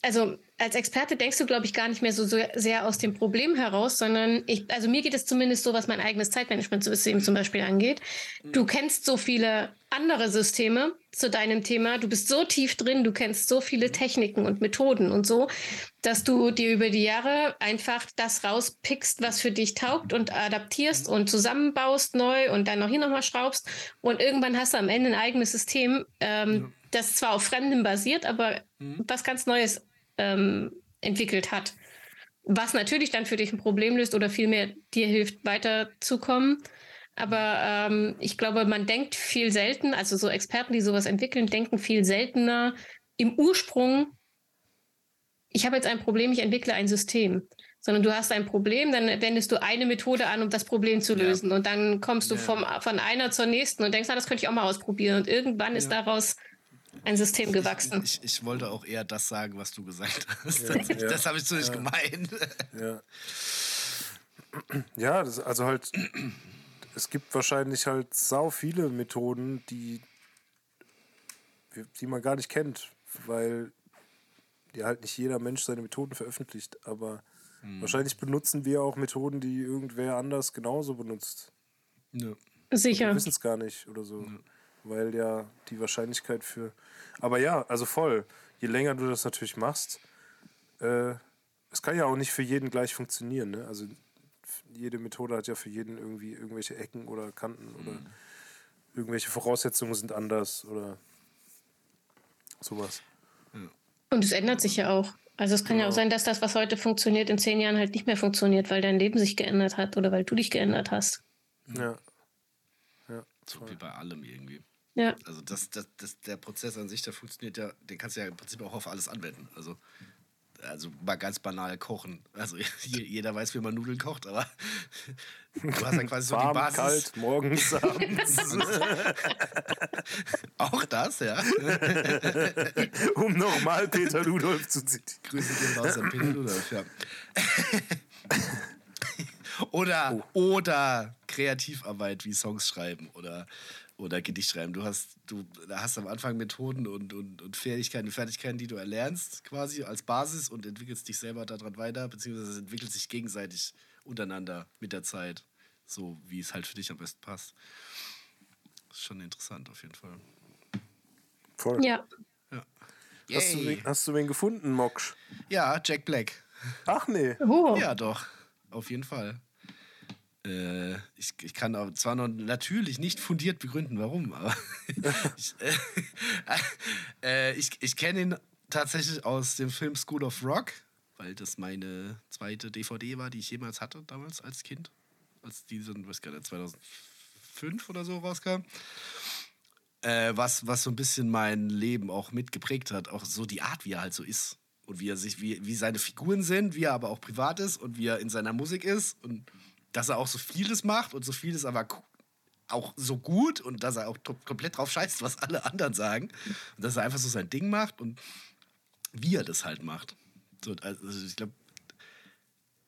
also als Experte denkst du, glaube ich, gar nicht mehr so sehr aus dem Problem heraus, sondern ich, also mir geht es zumindest so, was mein eigenes Zeitmanagementsystem zum Beispiel angeht. Du mhm. kennst so viele andere Systeme zu deinem Thema, du bist so tief drin, du kennst so viele Techniken und Methoden und so, dass du dir über die Jahre einfach das rauspickst, was für dich taugt und adaptierst und zusammenbaust neu und dann noch hier nochmal schraubst und irgendwann hast du am Ende ein eigenes System. Ähm, ja das zwar auf Fremdem basiert, aber mhm. was ganz Neues ähm, entwickelt hat. Was natürlich dann für dich ein Problem löst oder vielmehr dir hilft, weiterzukommen. Aber ähm, ich glaube, man denkt viel selten, also so Experten, die sowas entwickeln, denken viel seltener im Ursprung, ich habe jetzt ein Problem, ich entwickle ein System. Sondern du hast ein Problem, dann wendest du eine Methode an, um das Problem zu lösen. Ja. Und dann kommst du ja. vom, von einer zur nächsten und denkst, na, das könnte ich auch mal ausprobieren. Und irgendwann ja. ist daraus ein System gewachsen. Ich, ich, ich, wollte auch eher das sagen, was du gesagt hast. Ja, das, ja, das habe ich so nicht ja, gemeint. Ja, ja das, also halt, es gibt wahrscheinlich halt sau viele Methoden, die, die man gar nicht kennt, weil ja halt nicht jeder Mensch seine Methoden veröffentlicht. Aber hm. wahrscheinlich benutzen wir auch Methoden, die irgendwer anders genauso benutzt. Ja. Sicher. Wir wissen es gar nicht oder so. Ja weil ja die Wahrscheinlichkeit für. Aber ja, also voll. Je länger du das natürlich machst, äh, es kann ja auch nicht für jeden gleich funktionieren. Ne? Also jede Methode hat ja für jeden irgendwie irgendwelche Ecken oder Kanten mhm. oder irgendwelche Voraussetzungen sind anders oder sowas. Und es ändert sich ja auch. Also es kann genau. ja auch sein, dass das, was heute funktioniert, in zehn Jahren halt nicht mehr funktioniert, weil dein Leben sich geändert hat oder weil du dich geändert hast. Ja. ja so wie bei allem irgendwie. Ja. Also das, das, das, der Prozess an sich, der funktioniert ja, den kannst du ja im Prinzip auch auf alles anwenden. Also also mal ganz banal kochen. Also jeder weiß, wie man Nudeln kocht, aber du hast ja quasi so Warm, die Basis. kalt, morgens, abends. Auch das, ja. um nochmal Peter Ludolf zu zitieren. Grüße gehen raus an Peter Ludolf, ja. oder, oder Kreativarbeit wie Songs schreiben oder, oder Gedicht schreiben. Du hast, du hast am Anfang Methoden und, und, und Fähigkeiten, Fertigkeiten, die du erlernst quasi als Basis und entwickelst dich selber daran weiter, beziehungsweise es entwickelt sich gegenseitig untereinander mit der Zeit, so wie es halt für dich am besten passt. Das ist schon interessant auf jeden Fall. Voll. Ja. Hast, du, wen- hast du wen gefunden, Moksch? Ja, Jack Black. Ach nee. Oh. Ja, doch. Auf jeden Fall. Äh, ich, ich kann auch zwar noch natürlich nicht fundiert begründen, warum, aber ich, äh, äh, ich, ich kenne ihn tatsächlich aus dem Film School of Rock, weil das meine zweite DVD war, die ich jemals hatte damals als Kind. Als die so, weiß gar nicht, 2005 oder so rauskam. Äh, was, was so ein bisschen mein Leben auch mitgeprägt hat. Auch so die Art, wie er halt so ist. Und wie er sich, wie, wie seine Figuren sind, wie er aber auch privat ist und wie er in seiner Musik ist. Und dass er auch so vieles macht und so vieles aber auch so gut und dass er auch komplett drauf scheißt, was alle anderen sagen. Und dass er einfach so sein Ding macht und wie er das halt macht. So, also ich glaube,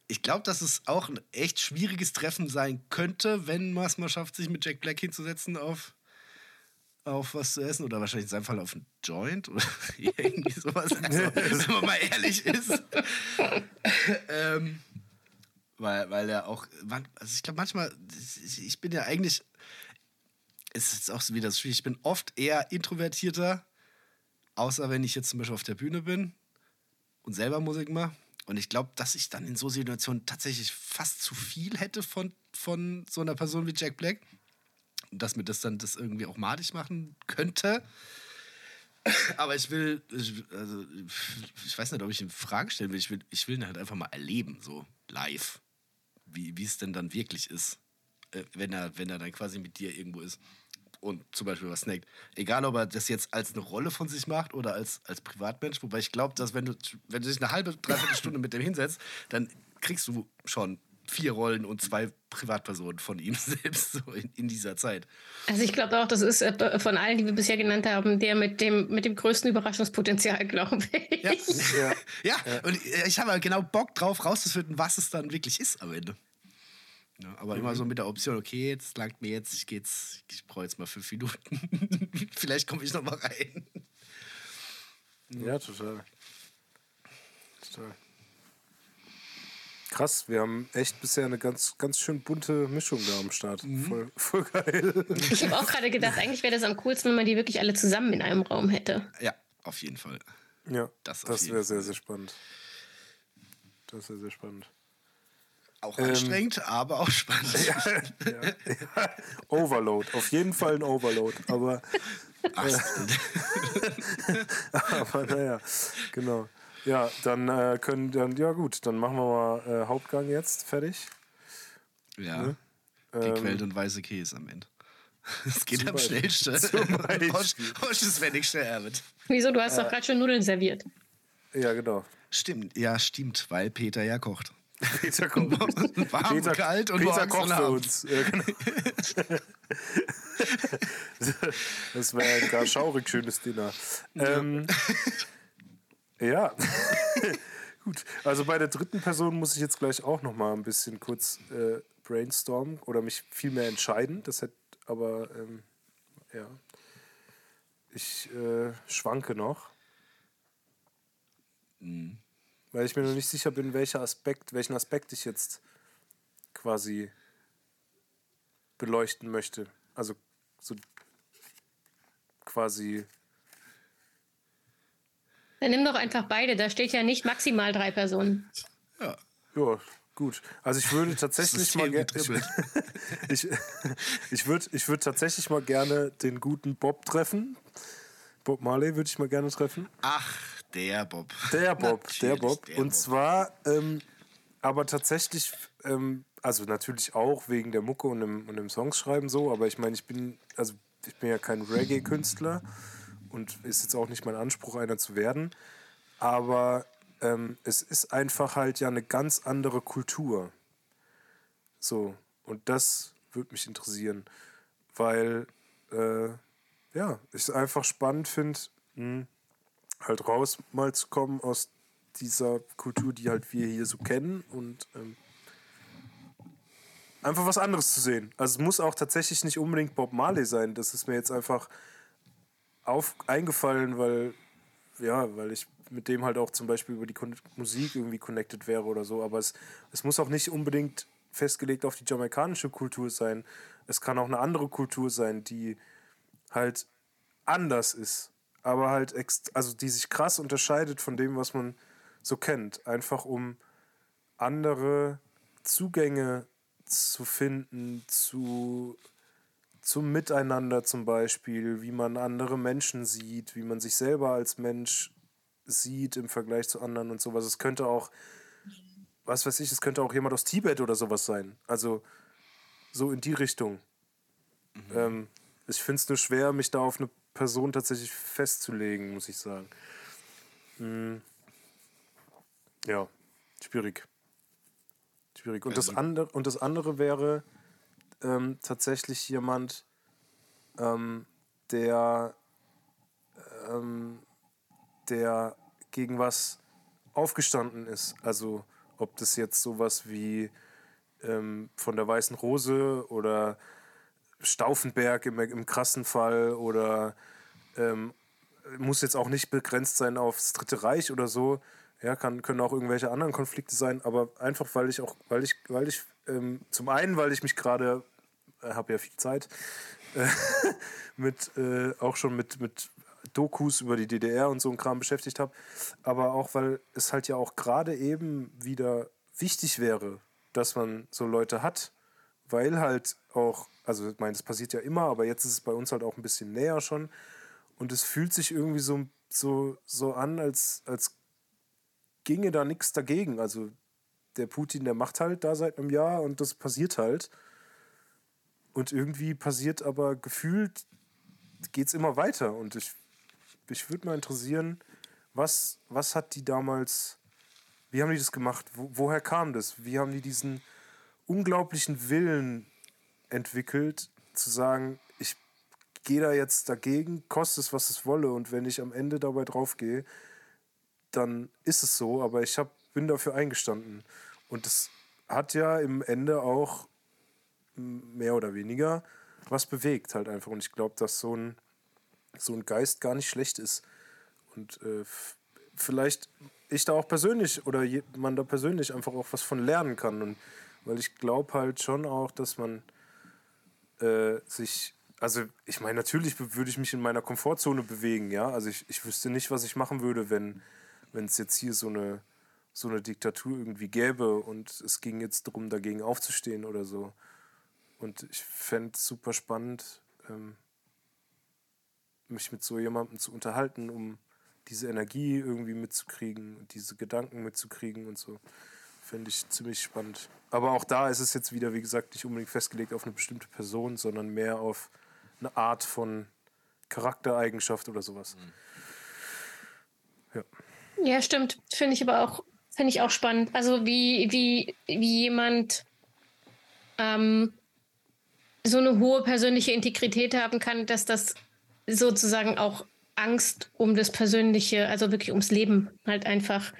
ich glaube, dass es auch ein echt schwieriges Treffen sein könnte, wenn man es mal schafft, sich mit Jack Black hinzusetzen auf, auf was zu essen oder wahrscheinlich in seinem Fall auf einen Joint oder irgendwie sowas. Also, wenn man mal ehrlich ist. ähm, weil, weil er auch, also ich glaube manchmal, ich, bin ja eigentlich, es ist jetzt auch wieder so schwierig, ich bin oft eher introvertierter, außer wenn ich jetzt zum Beispiel auf der Bühne bin und selber Musik mache. Und ich glaube, dass ich dann in so Situationen tatsächlich fast zu viel hätte von, von so einer Person wie Jack Black. Dass mir das dann das irgendwie auch madig machen könnte. Aber ich will, ich, also, ich weiß nicht, ob ich ihm Fragen stellen will. Ich will, ich will ihn halt einfach mal erleben, so live. Wie, wie es denn dann wirklich ist, äh, wenn, er, wenn er dann quasi mit dir irgendwo ist und zum Beispiel was snackt. Egal, ob er das jetzt als eine Rolle von sich macht oder als, als Privatmensch. Wobei ich glaube, dass wenn du, wenn du dich eine halbe, dreiviertel Stunde mit dem hinsetzt, dann kriegst du schon vier Rollen und zwei Privatpersonen von ihm selbst so in, in dieser Zeit. Also ich glaube auch, das ist äh, von allen, die wir bisher genannt haben, der mit dem, mit dem größten Überraschungspotenzial, glaube ich. Ja, Ja. ja. und ich habe halt genau Bock drauf, rauszufinden, was es dann wirklich ist am Ende. Ja, aber immer so mit der Option, okay, jetzt langt mir jetzt, ich, geh jetzt, ich brauche jetzt mal fünf Minuten. Vielleicht komme ich noch mal rein. Ja, total. Total. Krass, wir haben echt bisher eine ganz, ganz schön bunte Mischung da am Start. Voll, voll geil. Ich habe auch gerade gedacht, eigentlich wäre das am coolsten, wenn man die wirklich alle zusammen in einem Raum hätte. Ja, auf jeden Fall. Ja, Das das, wäre sehr, sehr spannend. Das wäre sehr spannend. Auch anstrengend, aber auch spannend. Overload, auf jeden Fall ein Overload. Aber, Ach, aber naja, genau. Ja, dann äh, können dann, ja gut, dann machen wir mal äh, Hauptgang jetzt fertig. ja, gequält und weiße Käse am Ende. Es geht am schnellsten. Hosch ist, wenn ich schnell wird. Wieso? Du hast doch gerade schon Nudeln serviert. Ja, genau. Stimmt, ja, stimmt, weil Peter ja kocht. Peter kommt. Warm, Peter, kalt und Peter kocht und für uns. Ja, genau. das wäre ein gar schaurig schönes Dinner. Ähm, ja. Gut. Also bei der dritten Person muss ich jetzt gleich auch noch mal ein bisschen kurz äh, brainstormen oder mich viel mehr entscheiden. Das hätte aber ähm, ja. Ich äh, schwanke noch. Weil ich mir noch nicht sicher bin, welcher Aspekt, welchen Aspekt ich jetzt quasi beleuchten möchte. Also so quasi. Dann nimm doch einfach beide. Da steht ja nicht maximal drei Personen. Ja. Ja, gut. Also ich würde tatsächlich mal gerne. Ich, ich würde ich würd tatsächlich mal gerne den guten Bob treffen. Bob Marley würde ich mal gerne treffen. Ach, der Bob. Der Bob, der Natürlich, Bob. der Und Bob. zwar, ähm, aber tatsächlich, ähm, also natürlich auch wegen der Mucke und dem, und dem Songschreiben so, aber ich meine, ich bin, also ich bin ja kein Reggae-Künstler und ist jetzt auch nicht mein Anspruch, einer zu werden. Aber ähm, es ist einfach halt ja eine ganz andere Kultur. So, und das würde mich interessieren, weil äh, ja, ich es einfach spannend finde, hm, halt raus mal zu kommen aus dieser Kultur, die halt wir hier so kennen und ähm, einfach was anderes zu sehen. Also es muss auch tatsächlich nicht unbedingt Bob Marley sein. Das ist mir jetzt einfach auf, eingefallen, weil, ja, weil ich mit dem halt auch zum Beispiel über die Kon Musik irgendwie connected wäre oder so. Aber es, es muss auch nicht unbedingt festgelegt auf die jamaikanische Kultur sein. Es kann auch eine andere Kultur sein, die halt anders ist. Aber halt, also die sich krass unterscheidet von dem, was man so kennt. Einfach um andere Zugänge zu finden zu zum Miteinander zum Beispiel, wie man andere Menschen sieht, wie man sich selber als Mensch sieht im Vergleich zu anderen und sowas. Es könnte auch, was weiß ich, es könnte auch jemand aus Tibet oder sowas sein. Also so in die Richtung. Mhm. Ähm, ich finde es nur schwer, mich da auf eine Person tatsächlich festzulegen, muss ich sagen. Hm. Ja, schwierig. Schwierig. Und, das, andere, und das andere wäre, ähm, tatsächlich jemand, ähm, der, ähm, der gegen was aufgestanden ist. Also ob das jetzt sowas wie ähm, von der Weißen Rose oder Stauffenberg im, im krassen Fall oder ähm, muss jetzt auch nicht begrenzt sein aufs Dritte Reich oder so. Ja, kann, können auch irgendwelche anderen Konflikte sein, aber einfach, weil ich auch, weil ich, weil ich ähm, zum einen, weil ich mich gerade, habe ja viel Zeit, äh, mit, äh, auch schon mit, mit Dokus über die DDR und so ein Kram beschäftigt habe, aber auch, weil es halt ja auch gerade eben wieder wichtig wäre, dass man so Leute hat, weil halt auch, also ich meine, das passiert ja immer, aber jetzt ist es bei uns halt auch ein bisschen näher schon und es fühlt sich irgendwie so, so, so an, als, als ginge da nichts dagegen. Also der Putin, der macht halt da seit einem Jahr und das passiert halt. Und irgendwie passiert aber gefühlt, geht es immer weiter. Und ich, ich würde mal interessieren, was, was hat die damals, wie haben die das gemacht? Wo, woher kam das? Wie haben die diesen unglaublichen Willen entwickelt, zu sagen, ich gehe da jetzt dagegen, koste es, was es wolle. Und wenn ich am Ende dabei draufgehe, dann ist es so, aber ich hab, bin dafür eingestanden. Und das hat ja im Ende auch mehr oder weniger was bewegt halt einfach. Und ich glaube, dass so ein, so ein Geist gar nicht schlecht ist. Und äh, vielleicht ich da auch persönlich oder man da persönlich einfach auch was von lernen kann. Und weil ich glaube halt schon auch, dass man äh, sich, also ich meine, natürlich würde ich mich in meiner Komfortzone bewegen, ja. Also ich, ich wüsste nicht, was ich machen würde, wenn es jetzt hier so eine, so eine Diktatur irgendwie gäbe und es ging jetzt darum, dagegen aufzustehen oder so. Und ich fände es super spannend, ähm, mich mit so jemandem zu unterhalten, um diese Energie irgendwie mitzukriegen und diese Gedanken mitzukriegen und so. Fände ich ziemlich spannend. Aber auch da ist es jetzt wieder, wie gesagt, nicht unbedingt festgelegt auf eine bestimmte Person, sondern mehr auf eine Art von Charaktereigenschaft oder sowas. Mhm. Ja. Ja, stimmt. Finde ich aber auch, finde ich auch spannend. Also wie, wie, wie jemand ähm, so eine hohe persönliche Integrität haben kann, dass das sozusagen auch Angst um das Persönliche, also wirklich ums Leben halt einfach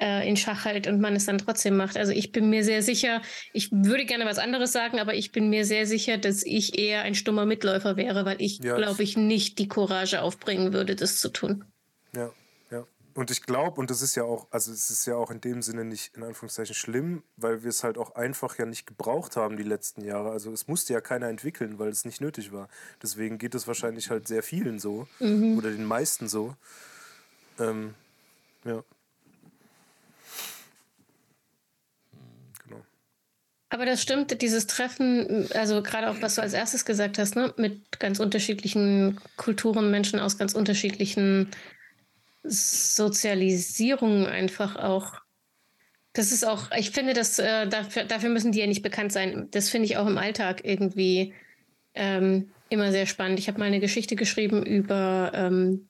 äh, in Schach hält und man es dann trotzdem macht. Also ich bin mir sehr sicher, ich würde gerne was anderes sagen, aber ich bin mir sehr sicher, dass ich eher ein stummer Mitläufer wäre, weil ich, ja, glaube ich, nicht die Courage aufbringen würde, das zu tun. Ja, und ich glaube, und das ist ja auch, also es ist ja auch in dem Sinne nicht in Anführungszeichen schlimm, weil wir es halt auch einfach ja nicht gebraucht haben die letzten Jahre. Also es musste ja keiner entwickeln, weil es nicht nötig war. Deswegen geht es wahrscheinlich halt sehr vielen so mhm. oder den meisten so. Ähm, ja. Genau. Aber das stimmt, dieses Treffen, also gerade auch was du als erstes gesagt hast, ne, mit ganz unterschiedlichen Kulturen, Menschen aus ganz unterschiedlichen Sozialisierung einfach auch. Das ist auch, ich finde, dass äh, dafür, dafür müssen die ja nicht bekannt sein. Das finde ich auch im Alltag irgendwie ähm, immer sehr spannend. Ich habe mal eine Geschichte geschrieben über, ähm,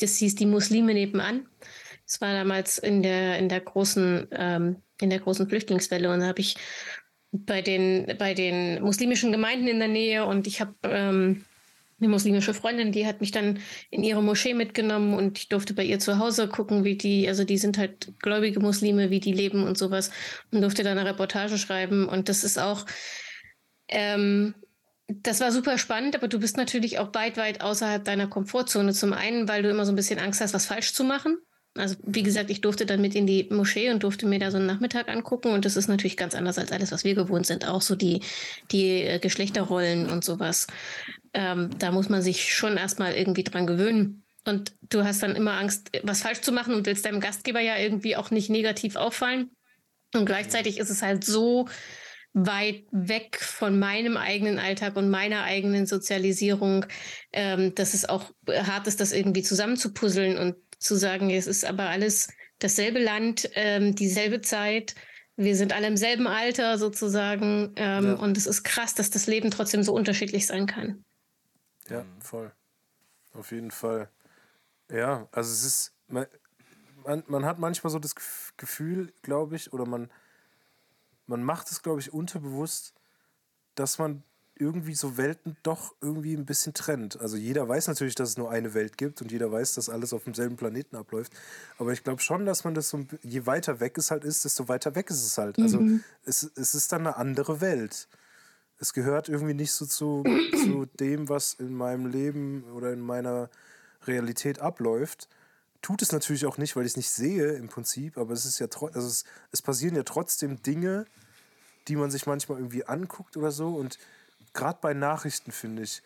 das hieß Die Muslime nebenan. Das war damals in der, in der großen, ähm, in der großen Flüchtlingswelle und da habe ich bei den, bei den muslimischen Gemeinden in der Nähe und ich habe ähm, eine muslimische Freundin, die hat mich dann in ihre Moschee mitgenommen und ich durfte bei ihr zu Hause gucken, wie die, also die sind halt gläubige Muslime, wie die leben und sowas und durfte da eine Reportage schreiben und das ist auch, ähm, das war super spannend, aber du bist natürlich auch weit, weit außerhalb deiner Komfortzone. Zum einen, weil du immer so ein bisschen Angst hast, was falsch zu machen. Also wie gesagt, ich durfte dann mit in die Moschee und durfte mir da so einen Nachmittag angucken und das ist natürlich ganz anders als alles, was wir gewohnt sind. Auch so die, die äh, Geschlechterrollen und sowas. Ähm, da muss man sich schon erstmal irgendwie dran gewöhnen. Und du hast dann immer Angst, was falsch zu machen und willst deinem Gastgeber ja irgendwie auch nicht negativ auffallen. Und gleichzeitig ist es halt so weit weg von meinem eigenen Alltag und meiner eigenen Sozialisierung, ähm, dass es auch hart ist, das irgendwie zusammenzupuzzeln und zu sagen, es ist aber alles dasselbe Land, ähm, dieselbe Zeit. Wir sind alle im selben Alter sozusagen. Ähm, ja. Und es ist krass, dass das Leben trotzdem so unterschiedlich sein kann. Ja, voll. Auf jeden Fall. Ja, also es ist, man, man, man hat manchmal so das Gefühl, glaube ich, oder man, man macht es, glaube ich, unterbewusst, dass man irgendwie so Welten doch irgendwie ein bisschen trennt. Also jeder weiß natürlich, dass es nur eine Welt gibt und jeder weiß, dass alles auf demselben Planeten abläuft. Aber ich glaube schon, dass man das so, je weiter weg es halt ist, desto weiter weg ist es halt. Also mhm. es, es ist dann eine andere Welt. Es gehört irgendwie nicht so zu, zu dem, was in meinem Leben oder in meiner Realität abläuft. Tut es natürlich auch nicht, weil ich es nicht sehe im Prinzip, aber es ist ja also es, es passieren ja trotzdem Dinge, die man sich manchmal irgendwie anguckt oder so. Und gerade bei Nachrichten finde ich,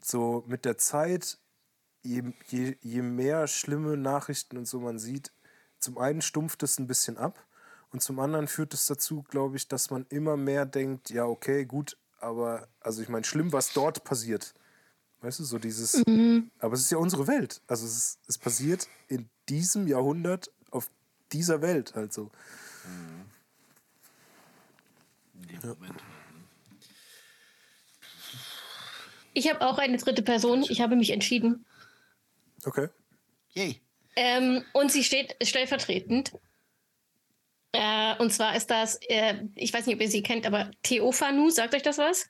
so mit der Zeit, je, je, je mehr schlimme Nachrichten und so man sieht, zum einen stumpft es ein bisschen ab und zum anderen führt es dazu, glaube ich, dass man immer mehr denkt, ja, okay, gut, aber also ich meine, schlimm, was dort passiert. Weißt du, so dieses. Mhm. Aber es ist ja unsere Welt. Also es, ist, es passiert in diesem Jahrhundert auf dieser Welt halt so. Mhm. Ja. Ich habe auch eine dritte Person. Ich habe mich entschieden. Okay. Yay. Ähm, und sie steht stellvertretend. Äh, und zwar ist das, äh, ich weiß nicht, ob ihr sie kennt, aber Theophanu, sagt euch das was?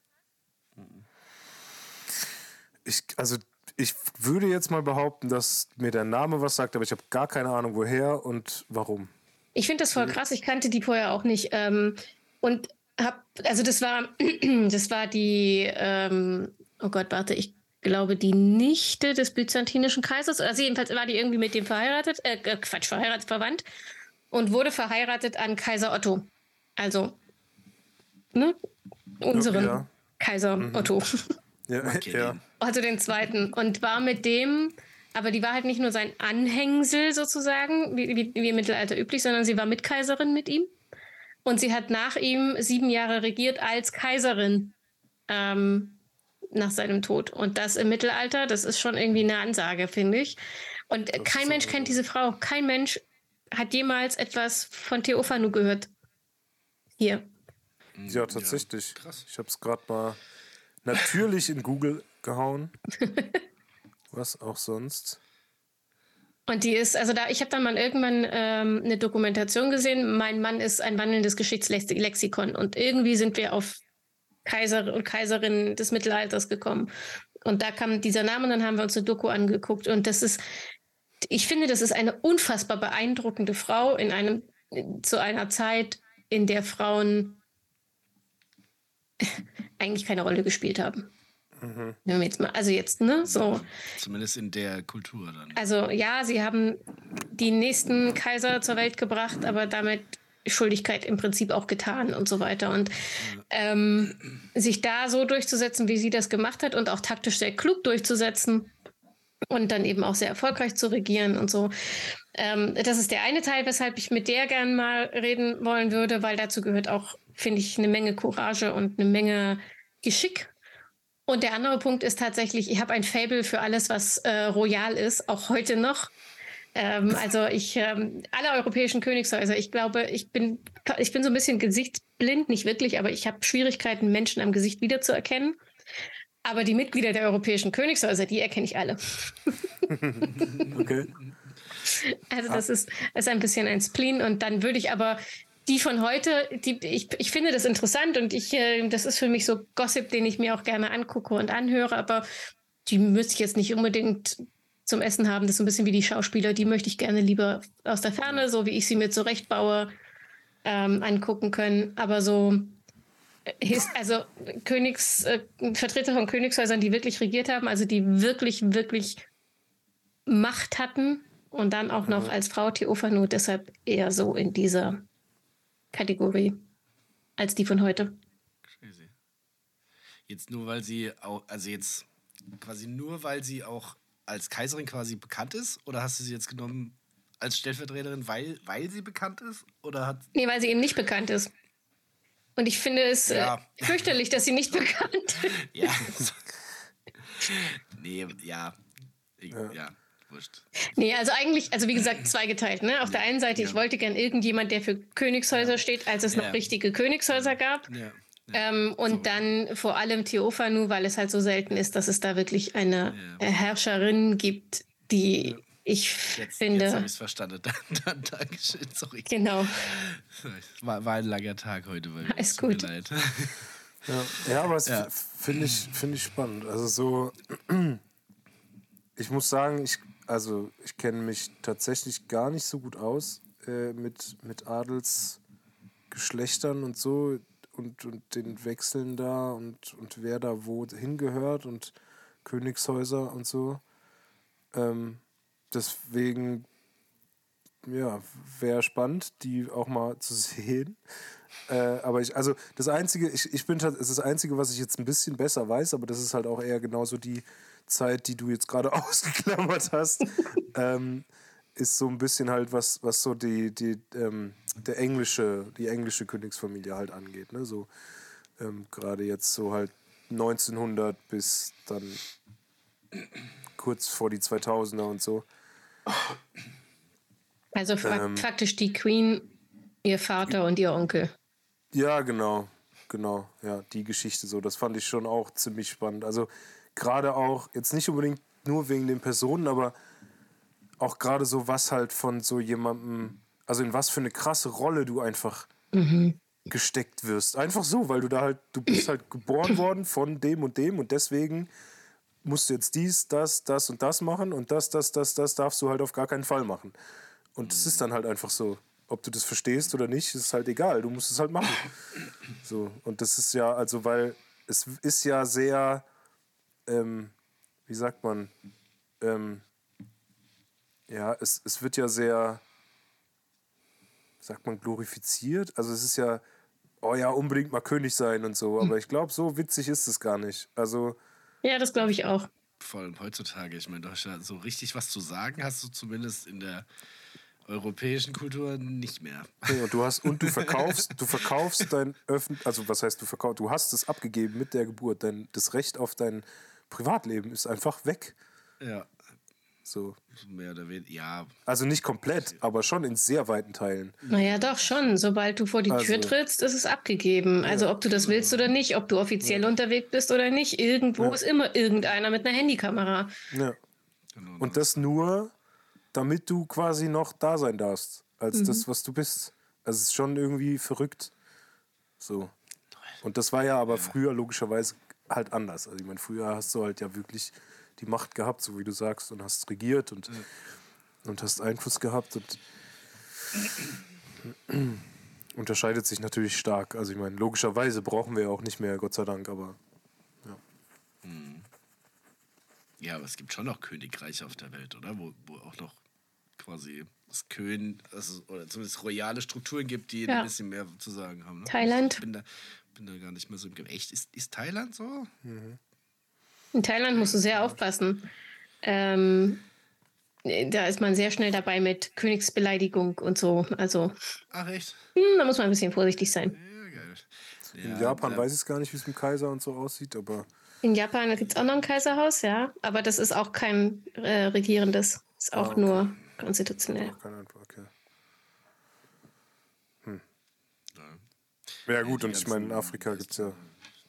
Ich, also ich würde jetzt mal behaupten, dass mir der Name was sagt, aber ich habe gar keine Ahnung, woher und warum. Ich finde das voll krass. Ich kannte die vorher auch nicht. Ähm, und hab, also das war, das war die, ähm, oh Gott, warte, ich glaube, die Nichte des byzantinischen Kaisers. Also jedenfalls war die irgendwie mit dem verheiratet, äh, äh Quatsch, verheiratet, verwandt und wurde verheiratet an Kaiser Otto. Also, ne? Unseren ja. Kaiser mhm. Otto. Ja, okay. ja. Also den zweiten. Und war mit dem, aber die war halt nicht nur sein Anhängsel sozusagen, wie, wie, wie im Mittelalter üblich, sondern sie war Mitkaiserin mit ihm. Und sie hat nach ihm sieben Jahre regiert als Kaiserin ähm, nach seinem Tod. Und das im Mittelalter, das ist schon irgendwie eine Ansage, finde ich. Und das kein Mensch kennt diese Frau. Kein Mensch hat jemals etwas von Theophanu gehört. Hier. Ja, tatsächlich. Ja, ich habe es gerade mal natürlich in Google gehauen. Was auch sonst. Und die ist, also da, ich habe dann mal irgendwann ähm, eine Dokumentation gesehen. Mein Mann ist ein wandelndes Geschichtslexikon und irgendwie sind wir auf Kaiser und Kaiserinnen des Mittelalters gekommen. Und da kam dieser Name und dann haben wir uns eine Doku angeguckt. Und das ist, ich finde, das ist eine unfassbar beeindruckende Frau in einem, zu einer Zeit, in der Frauen eigentlich keine Rolle gespielt haben. Mhm. Jetzt mal, also jetzt, ne? So. Zumindest in der Kultur dann. Also ja, sie haben die nächsten Kaiser zur Welt gebracht, aber damit Schuldigkeit im Prinzip auch getan und so weiter. Und ähm, sich da so durchzusetzen, wie sie das gemacht hat und auch taktisch sehr klug durchzusetzen und dann eben auch sehr erfolgreich zu regieren und so. Ähm, das ist der eine Teil, weshalb ich mit der gern mal reden wollen würde, weil dazu gehört auch, finde ich, eine Menge Courage und eine Menge Geschick. Und der andere Punkt ist tatsächlich, ich habe ein Fable für alles, was äh, royal ist, auch heute noch. Ähm, also ich, ähm, alle europäischen Königshäuser, ich glaube, ich bin, ich bin so ein bisschen gesichtsblind, nicht wirklich, aber ich habe Schwierigkeiten, Menschen am Gesicht wiederzuerkennen. Aber die Mitglieder der europäischen Königshäuser, die erkenne ich alle. okay. Also das ist, ist ein bisschen ein Spleen und dann würde ich aber die von heute, die, ich, ich finde das interessant und ich, äh, das ist für mich so Gossip, den ich mir auch gerne angucke und anhöre, aber die müsste ich jetzt nicht unbedingt zum Essen haben. Das ist so ein bisschen wie die Schauspieler, die möchte ich gerne lieber aus der Ferne, so wie ich sie mir zurechtbaue, ähm, angucken können. Aber so, äh, also Königs, äh, Vertreter von Königshäusern, die wirklich regiert haben, also die wirklich, wirklich Macht hatten und dann auch noch als Frau Theophanu, deshalb eher so in dieser Kategorie als die von heute. Crazy. Jetzt nur, weil sie auch, also jetzt quasi nur, weil sie auch als Kaiserin quasi bekannt ist? Oder hast du sie jetzt genommen als Stellvertreterin, weil, weil sie bekannt ist? Oder hat Nee, weil sie eben nicht bekannt ist. Und ich finde es Ja. äh, fürchterlich, dass sie nicht bekannt ist. Ja. nee, ja. Ich, ja. wurscht. Nee, also eigentlich, also wie gesagt, zweigeteilt. Ne? Auf der einen Seite, ich wollte gern irgendjemand, der für Königshäuser steht, als es Ja. noch richtige Königshäuser gab. Ja. Ähm, und dann vor allem Theophanu, weil es halt so selten ist, dass es da wirklich eine Ja. äh, Herrscherin gibt, die ich Jetzt, jetzt finde. habe ich es verstanden. Dann, dann, Dankeschön, sorry. genau. War, war ein langer Tag heute. Weil Alles es tut mir gut. leid. Ja, ja aber es Ja. finde ich, find ich spannend. Also so, ich muss sagen, ich, also ich kenne mich tatsächlich gar nicht so gut aus äh, mit, mit Adelsgeschlechtern und so und, und den Wechseln da und, und wer da wo hingehört und Königshäuser und so. Ähm, deswegen, ja, wäre spannend, die auch mal zu sehen. Äh, aber ich, also das Einzige, ich, ich bin es ist das Einzige, was ich jetzt ein bisschen besser weiß, aber das ist halt auch eher genauso die Zeit, die du jetzt gerade ausgeklammert hast, ähm, ist so ein bisschen halt was, was so die, die, ähm, der englische, die englische Königsfamilie halt angeht. Ne? So ähm, gerade jetzt so halt 1900 bis dann kurz vor die 2000er und so. Also Ähm. faktisch die Queen, ihr Vater und ihr Onkel. Ja, genau, genau, ja, die Geschichte so, das fand ich schon auch ziemlich spannend. Also gerade auch, jetzt nicht unbedingt nur wegen den Personen, aber auch gerade so, was halt von so jemandem, also in was für eine krasse Rolle du einfach gesteckt wirst. Einfach so, weil du da halt, du bist halt geboren worden von dem und dem und deswegen musst du jetzt dies, das, das und das machen und das, das, das, das darfst du halt auf gar keinen Fall machen. Und es ist dann halt einfach so. Ob du das verstehst oder nicht, ist halt egal. Du musst es halt machen. So. Und das ist ja, also, weil es ist ja sehr, ähm, wie sagt man, ähm, ja, es, es wird ja sehr, sagt man, glorifiziert. Also es ist ja, oh ja, unbedingt mal König sein und so. Aber ich glaube, so witzig ist es gar nicht. Also, Ja, das glaube ich auch. Vor allem heutzutage, ich meine, Deutschland, so richtig was zu sagen hast du zumindest in der europäischen Kultur nicht mehr. Nee, und du hast und du verkaufst, du verkaufst dein öffentlich, also was heißt du verkaufst, du hast es abgegeben mit der Geburt, dein das Recht auf dein Privatleben ist einfach weg. Ja, So. mehr oder weniger. Ja, Also nicht komplett, aber schon in sehr weiten Teilen. Naja, doch schon. Sobald du vor die Tür Also- trittst, ist es abgegeben. Also ob du das willst oder nicht, ob du offiziell unterwegs bist oder nicht, irgendwo ist immer irgendeiner mit einer Handykamera. Ja. genau. Und das nur, damit du quasi noch da sein darfst, als das, was du bist. Also es ist schon irgendwie verrückt. So. Und das war ja aber früher logischerweise halt anders. Also ich meine, früher hast du halt ja wirklich die Macht gehabt, so wie du sagst, und hast regiert und, und hast Einfluss gehabt und unterscheidet sich natürlich stark. Also ich meine, logischerweise brauchen wir ja auch nicht mehr, Gott sei Dank, aber Ja, aber es gibt schon noch Königreiche auf der Welt, oder? Wo, wo auch noch quasi das Kön, also, oder zumindest royale Strukturen gibt, die Ja. ein bisschen mehr zu sagen haben. Ne? Thailand. Ich bin da, bin da gar nicht mehr so im Ge- Echt? Ist, ist Thailand so? In Thailand musst du sehr aufpassen. Ähm, da ist man sehr schnell dabei mit Königsbeleidigung und so. Also Ach, echt? hm, da muss man ein bisschen vorsichtig sein. Ja, in Ja, Japan da- weiß ich es gar nicht, wie es mit dem Kaiser und so aussieht, aber In Japan gibt es auch noch ein Kaiserhaus, ja. Aber das ist auch kein äh, regierendes. Ist auch Ah, okay. nur konstitutionell. keine Ahnung, okay. Hm. Ja, gut, die und ich meine, in Afrika gibt es ja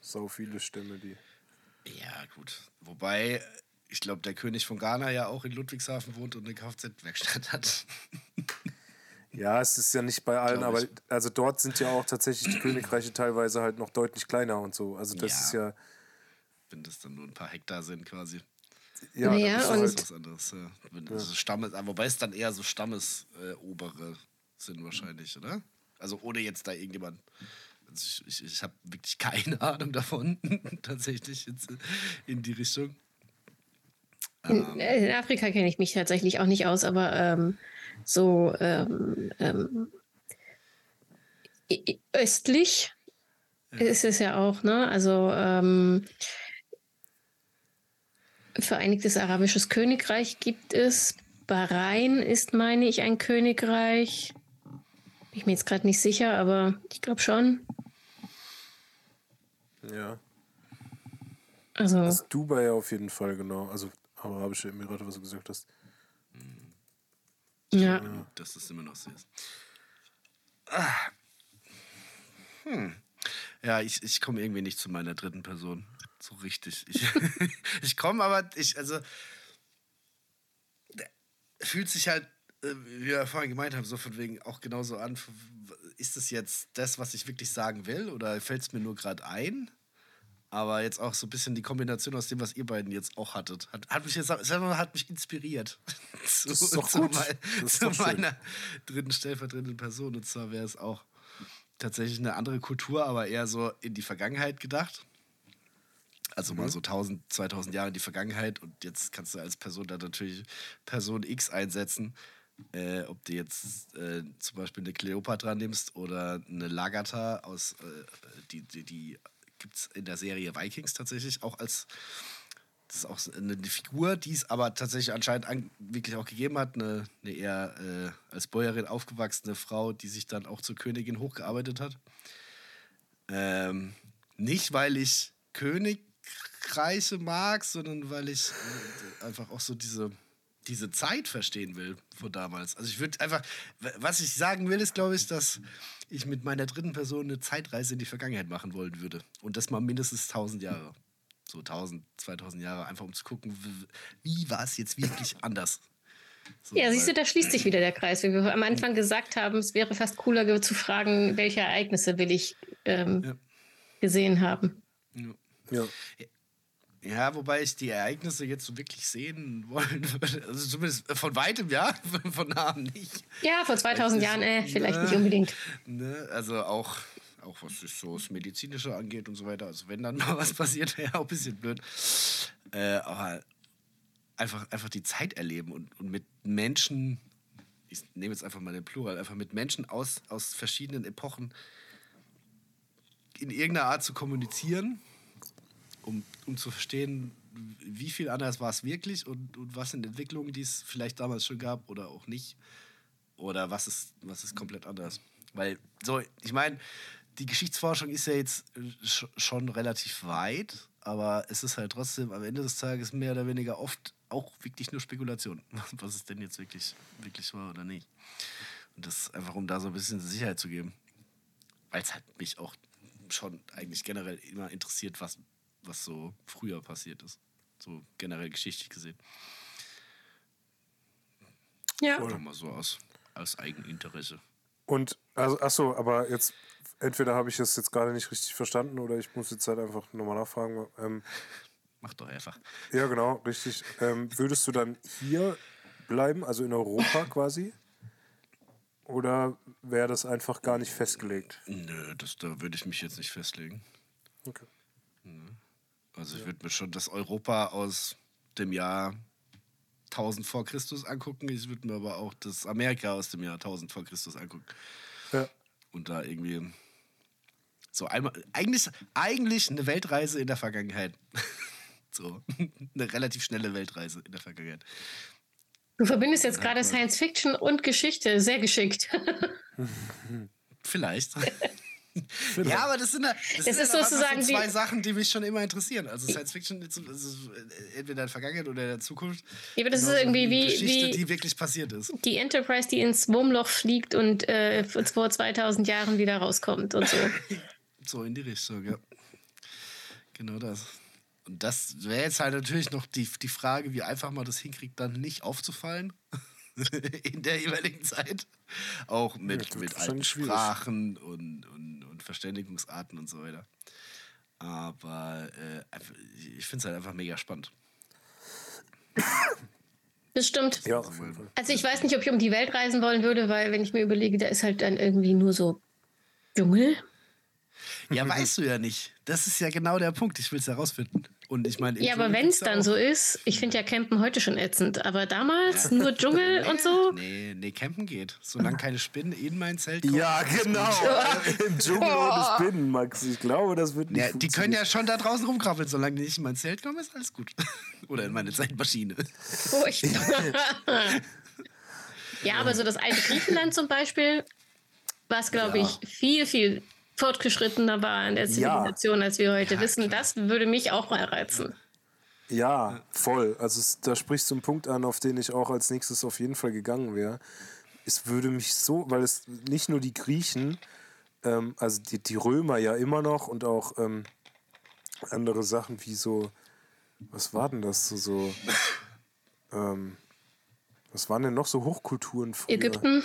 so viele Stämme, die. Ja, gut. Wobei, ich glaube, der König von Ghana ja auch in Ludwigshafen wohnt und eine Kfz-Werkstatt hat. Ja, es ist ja nicht bei allen, aber also dort sind ja auch tatsächlich die Königreiche teilweise halt noch deutlich kleiner und so. Also das Ja. ist ja. Wenn das dann nur ein paar Hektar sind quasi. Ja, Naja, das ist und- halt, Das ist was anderes. Ja. Wenn also Stammes, aber wobei es dann eher so Stammesobere äh, sind wahrscheinlich, oder? Also ohne jetzt da irgendjemand. Also ich ich, ich habe wirklich keine Ahnung davon, tatsächlich jetzt in die Richtung. In, äh, in Afrika kenne ich mich tatsächlich auch nicht aus, aber ähm, so ähm, ähm, östlich ist es ja auch, ne? Also ähm, Vereinigtes Arabisches Königreich gibt es. Bahrain ist, meine ich, ein Königreich. Bin ich mir jetzt gerade nicht sicher, aber ich glaube schon. Ja. Also, Das Dubai auf jeden Fall, genau. Also Arabische Emirate, was du gesagt hast. ja. Dass das immer noch so ist. Ah. Hm. Ja, ich, ich komme irgendwie nicht zu meiner dritten Person. So richtig. Ich, ich komme aber, ich, also, fühlt sich halt, wie wir vorhin gemeint haben, so von wegen auch genauso an. Ist das jetzt das, was ich wirklich sagen will oder fällt es mir nur gerade ein? Aber jetzt auch so ein bisschen die Kombination aus dem, was ihr beiden jetzt auch hattet, hat, hat mich jetzt hat mich inspiriert. zu, Das ist doch zu mein- ist zu doch meiner dritten stellvertretenden Person. Und zwar wäre es auch tatsächlich eine andere Kultur, aber eher so in die Vergangenheit gedacht. Also Mhm. mal so 1000, 2000 Jahre in die Vergangenheit und jetzt kannst du als Person da natürlich Person X einsetzen. Äh, ob du jetzt äh, zum Beispiel eine Kleopatra nimmst oder eine Lagatha aus, äh, die, die, die gibt es in der Serie Vikings tatsächlich auch als, das ist auch eine Figur, die es aber tatsächlich anscheinend an, wirklich auch gegeben hat, eine, eine eher äh, als Bäuerin aufgewachsene Frau, die sich dann auch zur Königin hochgearbeitet hat. Ähm, nicht, weil ich Königreiche mag, sondern weil ich äh, einfach auch so diese, diese Zeit verstehen will von damals. Also ich würde einfach, was ich sagen will, ist, glaube ich, dass ich mit meiner dritten Person eine Zeitreise in die Vergangenheit machen wollen würde. Und das mal mindestens 1000 Jahre. So 1000, 2000 Jahre, einfach um zu gucken, wie war es jetzt wirklich anders. So, Ja, siehst du, da schließt sich wieder der Kreis. Wie wir am Anfang gesagt haben, es wäre fast cooler zu fragen, welche Ereignisse will ich ähm, Ja. gesehen haben. Ja. Ja. Ja, wobei ich die Ereignisse jetzt so wirklich sehen wollen würde. Also zumindest von weitem, ja, von nahem nicht. Ja, vor 2000 ist- Jahren, äh, vielleicht ne. nicht unbedingt. Ne? Also auch, auch was so das Medizinische angeht und so weiter. Also wenn dann mal was passiert, wäre auch ein bisschen blöd. Äh, aber einfach, einfach die Zeit erleben und, und mit Menschen, ich nehme jetzt einfach mal den Plural, einfach mit Menschen aus, aus verschiedenen Epochen in irgendeiner Art zu kommunizieren, um, um zu verstehen, wie viel anders war es wirklich und, und was sind Entwicklungen, die es vielleicht damals schon gab oder auch nicht. Oder was ist, was ist komplett anders? Weil, so, ich meine, die Geschichtsforschung ist ja jetzt äh, sch- schon relativ weit, aber es ist halt trotzdem am Ende des Tages mehr oder weniger oft auch wirklich nur Spekulation, was es denn jetzt wirklich, wirklich war oder nicht. Und das einfach, um da so ein bisschen Sicherheit zu geben. Weil es halt mich auch schon eigentlich generell immer interessiert, was, was so früher passiert ist. So generell geschichtlich gesehen. Ja. Nur mal so aus, aus Eigeninteresse. Und, also, ach so, aber jetzt, entweder habe ich es jetzt gerade nicht richtig verstanden oder ich muss jetzt halt einfach nochmal nachfragen. Ähm, Mach doch einfach. ja, genau, richtig. Ähm, würdest du dann hier bleiben, also in Europa quasi? Oder wäre das einfach gar nicht festgelegt? Nö, das, da würde ich mich jetzt nicht festlegen. Okay. Also ich würde mir schon das Europa aus dem Jahr 1000 vor Christus angucken. Ich würde mir aber auch das Amerika aus dem Jahr 1000 vor Christus angucken. Ja. Und da irgendwie so einmal, eigentlich, eigentlich eine Weltreise in der Vergangenheit. so, eine relativ schnelle Weltreise in der Vergangenheit. Du verbindest jetzt gerade Science Fiction und Geschichte. Sehr geschickt. Vielleicht. Ja, aber das sind, ja- das Das sind ist ja sozusagen so zwei Sachen, die mich schon immer interessieren. Also Science Fiction ist ist entweder in der Vergangenheit oder in der Zukunft. Ja, aber das ist Genauso irgendwie wie- Geschichte, wie- die wirklich passiert ist. Die Enterprise, die ins Wurmloch fliegt und äh, vor 2000 Jahren wieder rauskommt und so. So in die Richtung, ja. Genau das. Und das wäre jetzt halt natürlich noch die, die Frage, wie einfach man das hinkriegt, dann nicht aufzufallen in der jeweiligen Zeit. Auch mit, wird mit alten. Sprachen und, und, und Verständigungsarten und so weiter. Aber äh, ich finde es halt einfach mega spannend. Das stimmt. Ja, auf jeden Fall. Also ich weiß nicht, ob ich um die Welt reisen wollen würde, weil wenn ich mir überlege, da ist halt dann irgendwie nur so Dschungel. Ja, weißt du ja nicht. Das ist ja genau der Punkt. Ich will es herausfinden. Und ich meine, Ja, aber wenn es ja dann so ist, ich finde ja Campen heute schon ätzend, aber damals nur Dschungel und so. Nee, nee, campen geht. Solange keine Spinnen in mein Zelt kommen. Ja, genau. Im Dschungel ohne Spinnen, Max. Ich glaube, das wird nicht Ja, die können ja schon da draußen rumkrabbeln, solange die nicht in mein Zelt kommen, ist alles gut. Oder in meine Zeitmaschine. Furchtbar. ja, aber so das alte Griechenland zum Beispiel, was glaube Ja. ich viel, viel fortgeschrittener war in der Zivilisation, als wir heute wissen, das würde mich auch mal reizen. Ja, voll. Also es, da sprichst du einen Punkt an, auf den ich auch als nächstes auf jeden Fall gegangen wäre. Es würde mich so, weil es nicht nur die Griechen, ähm, also die, die Römer ja immer noch und auch ähm, andere Sachen wie so, was war denn das so, so ähm, was waren denn noch so Hochkulturen früher? Ägypten,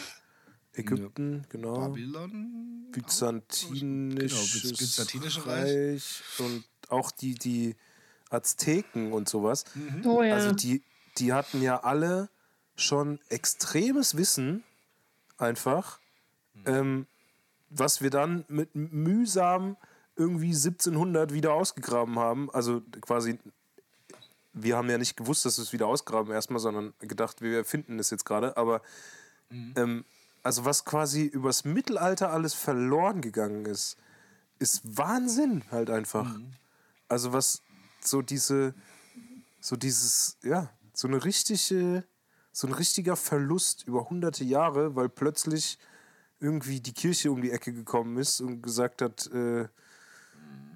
Ägypten, genau. Babylon. Byzantinisches Genau, Byzantinische Reich. Reich und auch die, die Azteken und sowas. oh ja. Also die, die hatten ja alle schon extremes Wissen einfach, ähm, was wir dann mit mühsam irgendwie 1700 wieder ausgegraben haben. Also quasi, wir haben ja nicht gewusst, dass wir es wieder ausgraben erstmal, sondern gedacht, wir erfinden es jetzt gerade. Aber ähm, also was quasi übers Mittelalter alles verloren gegangen ist, ist Wahnsinn halt einfach. Also was so diese, so dieses, ja, so eine richtige, so ein richtiger Verlust über hunderte Jahre, weil plötzlich irgendwie die Kirche um die Ecke gekommen ist und gesagt hat, äh,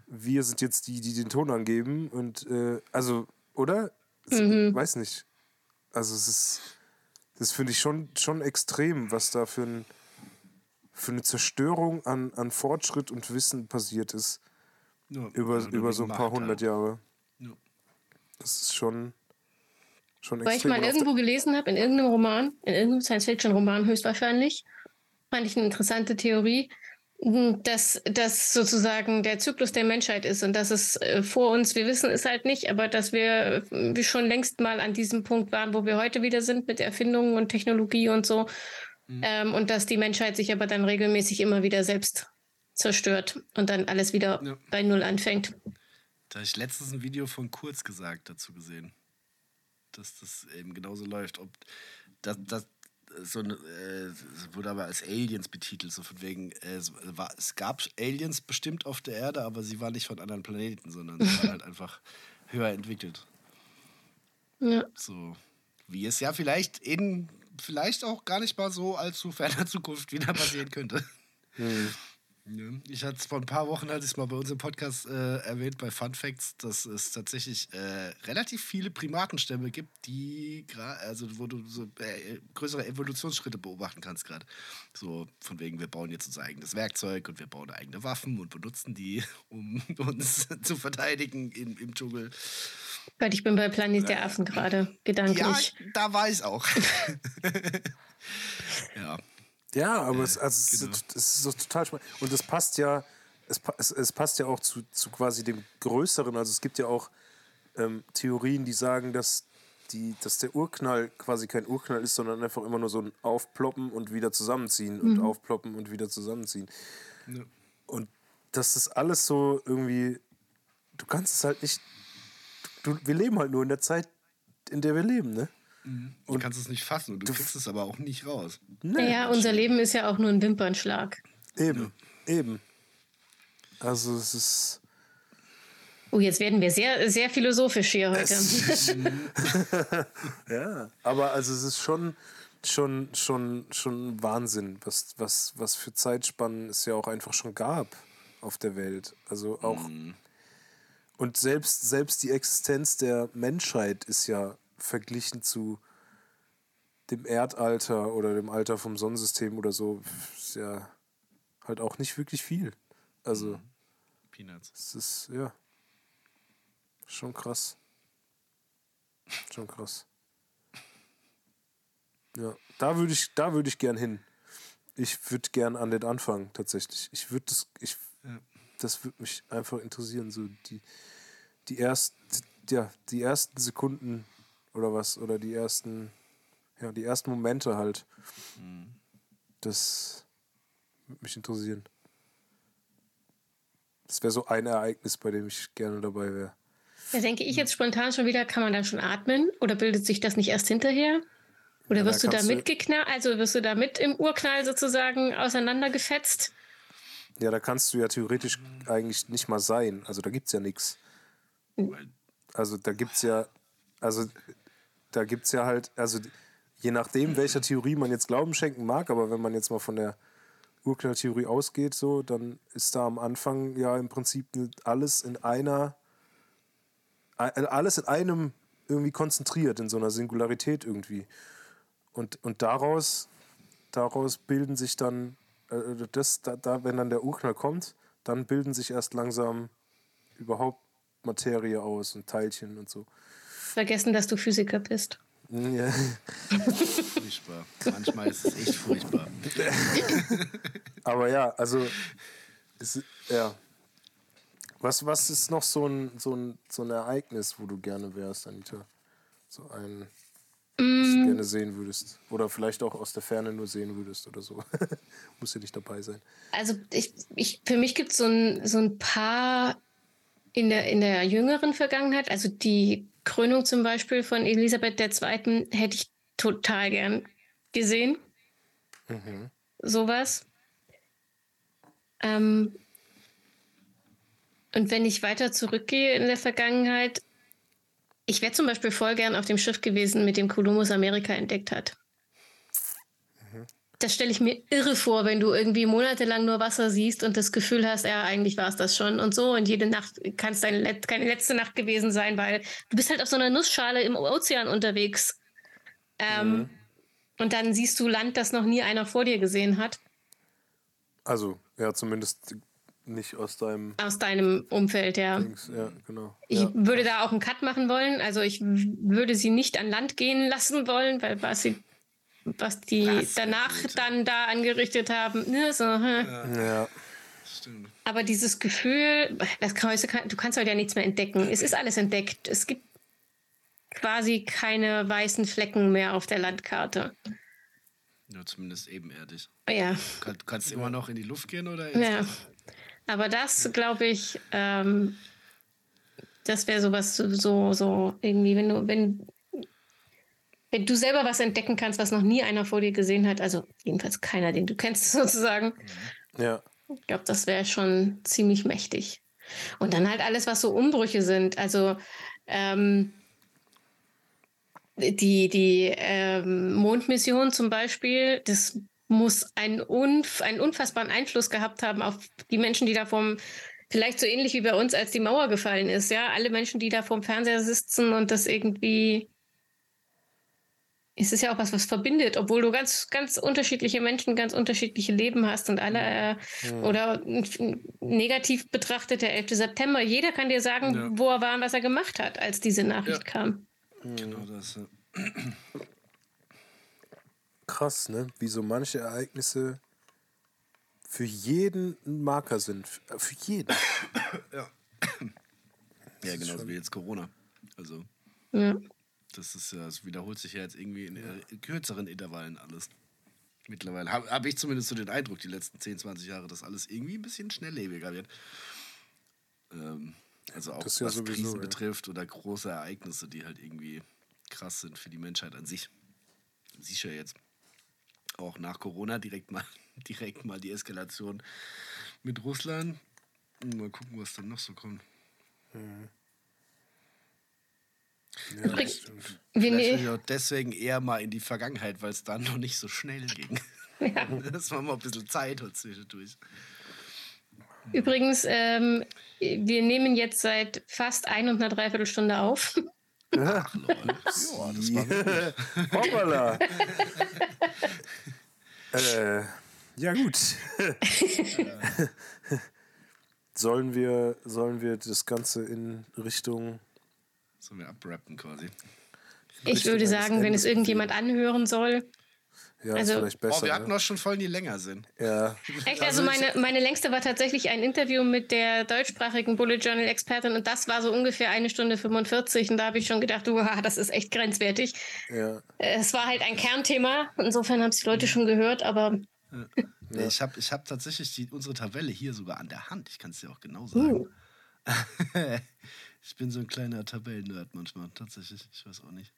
wir sind jetzt die, die den Ton angeben und äh, also, oder? Es- Weiß nicht. Also es ist, das finde ich schon, schon extrem, was da für, ein, für eine Zerstörung an, an Fortschritt und Wissen passiert ist Ja, über, also über so ein paar hundert. Jahre. Ja. Das ist schon, schon Weil ich extrem. mal irgendwo gelesen habe, in irgendeinem Roman, in irgendeinem Science-Fiction-Roman höchstwahrscheinlich, fand ich eine interessante Theorie, dass das sozusagen der Zyklus der Menschheit ist und dass es äh, vor uns, wir wissen es halt nicht, aber dass wir, wir schon längst mal an diesem Punkt waren, wo wir heute wieder sind mit Erfindungen und Technologie und so. Ähm, und dass die Menschheit sich aber dann regelmäßig immer wieder selbst zerstört und dann alles wieder Ja. bei Null anfängt. Da habe ich letztens ein Video von Kurz gesagt dazu gesehen. Dass das eben genauso läuft. Ob das, das so eine, äh, wurde aber als Aliens betitelt, so von wegen, äh, es, war, es gab Aliens bestimmt auf der Erde, aber sie waren nicht von anderen Planeten, sondern sie waren halt einfach höher entwickelt. Ja. So wie es ja vielleicht in vielleicht auch gar nicht mal so allzu ferner Zukunft wieder passieren könnte. Ja, ich hatte es vor ein paar Wochen, hatte ich es mal bei uns im Podcast äh, erwähnt, bei Fun Facts, dass es tatsächlich äh, relativ viele Primatenstämme gibt, die also wo du so äh, größere Evolutionsschritte beobachten kannst gerade. So von wegen, wir bauen jetzt unser eigenes Werkzeug und wir bauen eigene Waffen und benutzen die, um uns zu verteidigen im, im Dschungel. Gott, ich bin bei Planet der Affen gerade, Ja, gedanklich. da war ich auch. ja. Ja, aber es, also genau. ist, es ist doch total spannend. Und es passt ja, es, es, es passt ja auch zu, zu quasi dem Größeren. Also es gibt ja auch ähm, Theorien, die sagen, dass, die, dass der Urknall quasi kein Urknall ist, sondern einfach immer nur so ein Aufploppen und wieder zusammenziehen und aufploppen und wieder zusammenziehen. Ja. Und das ist alles so irgendwie, du kannst es halt nicht, du, wir leben halt nur in der Zeit, in der wir leben, ne? Du kannst es nicht fassen und du kriegst es aber auch nicht raus. Naja, unser Leben ist ja auch nur ein Wimpernschlag. Eben, eben. Also es ist. Oh, jetzt werden wir sehr, sehr philosophisch hier heute. Ja, aber also es ist schon, schon, schon, schon Wahnsinn, was, was, was für Zeitspannen es ja auch einfach schon gab auf der Welt. Also auch. Und selbst, selbst die Existenz der Menschheit ist ja verglichen zu dem Erdalter oder dem Alter vom Sonnensystem oder so, ist ja halt auch nicht wirklich viel. Also Peanuts. es ist, ja. Schon krass. Schon krass. Ja, da würde ich, da würde ich gern hin. Ich würde gern an den anfangen, tatsächlich. Ich würde das, ich, das würde mich einfach interessieren, so die, die ersten, ja, die ersten Sekunden oder was, oder die ersten, ja, die ersten Momente halt. Das würde mich interessieren. Das wäre so ein Ereignis, bei dem ich gerne dabei wäre. Da denke ich jetzt spontan schon wieder, kann man dann schon atmen? Oder bildet sich das nicht erst hinterher? Oder Ja, wirst da du da mitgeknallt, also wirst du da mit im Urknall sozusagen auseinandergefetzt? Ja, da kannst du ja theoretisch eigentlich nicht mal sein. Also da gibt es ja nichts. Also da gibt es ja, also da gibt es ja halt, also je nachdem, welcher Theorie man jetzt Glauben schenken mag, aber wenn man jetzt mal von der Urknalltheorie ausgeht, so, dann ist da am Anfang ja im Prinzip alles in einer, äh, alles in einem irgendwie konzentriert, in so einer Singularität irgendwie. Und, und daraus, daraus bilden sich dann, äh, das, da, da, wenn dann der Urknall kommt, dann bilden sich erst langsam überhaupt Materie aus und Teilchen und so. Vergessen, dass du Physiker bist. Ja. Furchtbar. Manchmal ist es echt furchtbar. Aber ja, also, es, ja. Was, was ist noch so ein, so, ein, so ein Ereignis, wo du gerne wärst, Anita? So ein, was du gerne sehen würdest. Oder vielleicht auch aus der Ferne nur sehen würdest oder so. Muss ja nicht dabei sein. Also ich, ich, für mich gibt es so ein, so ein paar in der, in der jüngeren Vergangenheit, also die Krönung zum Beispiel von Elisabeth II. hätte ich total gern gesehen. Sowas. Ähm, und wenn ich weiter zurückgehe in der Vergangenheit, ich wäre zum Beispiel voll gern auf dem Schiff gewesen, mit dem Kolumbus Amerika entdeckt hat. Das stelle ich mir irre vor, wenn du irgendwie monatelang nur Wasser siehst und das Gefühl hast, ja, eigentlich war es das schon und so. Und jede Nacht kann es deine keine letzte Nacht gewesen sein, weil du bist halt auf so einer Nussschale im Ozean unterwegs. Ähm, Und dann siehst du Land, das noch nie einer vor dir gesehen hat, Also, ja, zumindest nicht aus deinem aus deinem Umfeld, ja. Dings. Ja, genau. Ich ja. würde da auch einen Cut machen wollen. Also ich würde sie nicht an Land gehen lassen wollen, weil was sie, was die Das danach dann da angerichtet haben, ne, so, hm. ja. Stimmt. aber dieses Gefühl, das kann, du kannst heute ja nichts mehr entdecken. Es ist alles entdeckt. Es gibt quasi keine weißen Flecken mehr auf der Landkarte. Ja, zumindest ebenerdig. Ja, Kann, du kannst immer noch in die Luft gehen oder? ja. Aber das, glaube ich, ähm, das wäre sowas so, so irgendwie, wenn du, wenn, wenn du selber was entdecken kannst, was noch nie einer vor dir gesehen hat, also jedenfalls keiner, den du kennst sozusagen, ja. ich glaube, das wäre schon ziemlich mächtig. Und dann halt alles, was so Umbrüche sind. Also ähm, die, die ähm, Mondmission zum Beispiel, das muss einen, unf einen unfassbaren Einfluss gehabt haben auf die Menschen, die da vom, vielleicht so ähnlich wie bei uns, als die Mauer gefallen ist, ja, alle Menschen, die da vorm Fernseher sitzen und das irgendwie es ist ja auch was, was verbindet, obwohl du ganz, ganz unterschiedliche Menschen, ganz unterschiedliche Leben hast und alle, äh, oder n- negativ betrachtet der 11. September. Jeder kann dir sagen, Ja. wo er war und was er gemacht hat, als diese Nachricht Ja. kam. Genau das. ja. Krass, ne? Wie so manche Ereignisse für jeden ein Marker sind. Für jeden. Ja, genauso wie jetzt Corona. Also, Ja. Das ist ja, es wiederholt sich ja jetzt irgendwie in, äh, in kürzeren Intervallen alles. Mittlerweile habe hab ich zumindest so den Eindruck, die letzten 10, 20 Jahre, dass alles irgendwie ein bisschen schnelllebiger wird. Ähm, also auch Das ja was sowieso, Krisen ja. betrifft oder große Ereignisse, die halt irgendwie krass sind für die Menschheit an sich. Sicher jetzt auch nach Corona direkt mal, direkt mal die Eskalation mit Russland. Mal gucken, was dann noch so kommt. Ja, Übrigens, das stimmt. Wir, Vielleicht ne, auch deswegen eher mal in die Vergangenheit, weil es dann noch nicht so schnell ging. ja. Das war mal ein bisschen Zeit und zwischendurch. Übrigens, ähm, wir nehmen jetzt seit fast ein und einer Dreiviertelstunde auf. Ach, Lord. Ja, das war gut. Hoppala. äh, ja, gut. sollen, wir, sollen wir das Ganze in Richtung Sollen wir abrappen quasi? Ich würde sagen, wenn es irgendjemand anhören soll. Ja, Also- ist vielleicht besser. Oh, wir hatten ne? auch schon Folgen, die länger sind. Ja, Echt, also meine, meine längste war tatsächlich ein Interview mit der deutschsprachigen Bullet Journal Expertin und das war so ungefähr eine Stunde 45 und da habe ich schon gedacht, uah, das ist echt grenzwertig. ja. Es war halt ein Kernthema, insofern haben es die Leute schon gehört, aber Nee, ich habe ich hab tatsächlich die, unsere Tabelle hier sogar an der Hand. Ich kann es dir auch genau uh, sagen. ich bin so ein kleiner Tabellennerd manchmal, tatsächlich. Ich weiß auch nicht.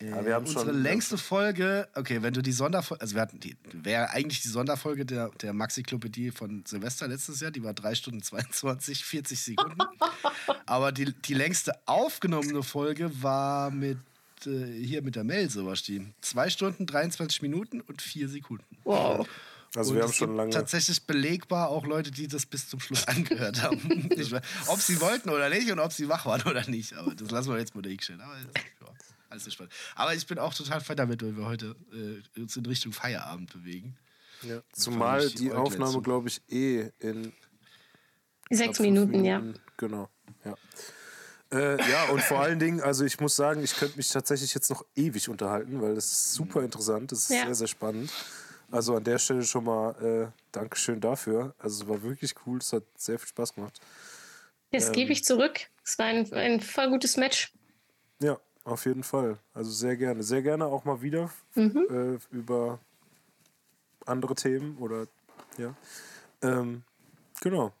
Ja, wir haben Unsere schon- längste Folge, okay, wenn du die Sonderfolge, also wir hatten die, wäre eigentlich die Sonderfolge der, der Maxi-Klopädie von Silvester letztes Jahr, die war 3 Stunden 22, 40 Sekunden. Aber die, die längste aufgenommene Folge war mit, äh, hier mit der Melse, war die. 2 Stunden, 23 Minuten und 4 Sekunden. wow. Also Und wir haben es schon gibt lange. Tatsächlich belegbar auch Leute, die das bis zum Schluss angehört haben. Ob sie wollten oder nicht und ob sie wach waren oder nicht. Aber das lassen wir jetzt mal dahinstellen. Aber ja, alles entspannt. Aber ich bin auch total fein damit, weil wir heute äh, uns in Richtung Feierabend bewegen. Ja. Zumal die Aufnahme, glaube ich, eh in Sechs fünf Minuten, ja. Genau, ja. Äh, ja, und vor allen Dingen, also ich muss sagen, ich könnte mich tatsächlich jetzt noch ewig unterhalten, weil das ist super interessant, das ist Ja. sehr, sehr spannend. Also an der Stelle schon mal äh, Dankeschön dafür. Also es war wirklich cool, es hat sehr viel Spaß gemacht. Das Ähm. gebe ich zurück. Es war ein, ein voll gutes Match. Ja, auf jeden Fall. Also sehr gerne. Sehr gerne auch mal wieder Mhm. äh, über andere Themen oder ja. Ähm, genau.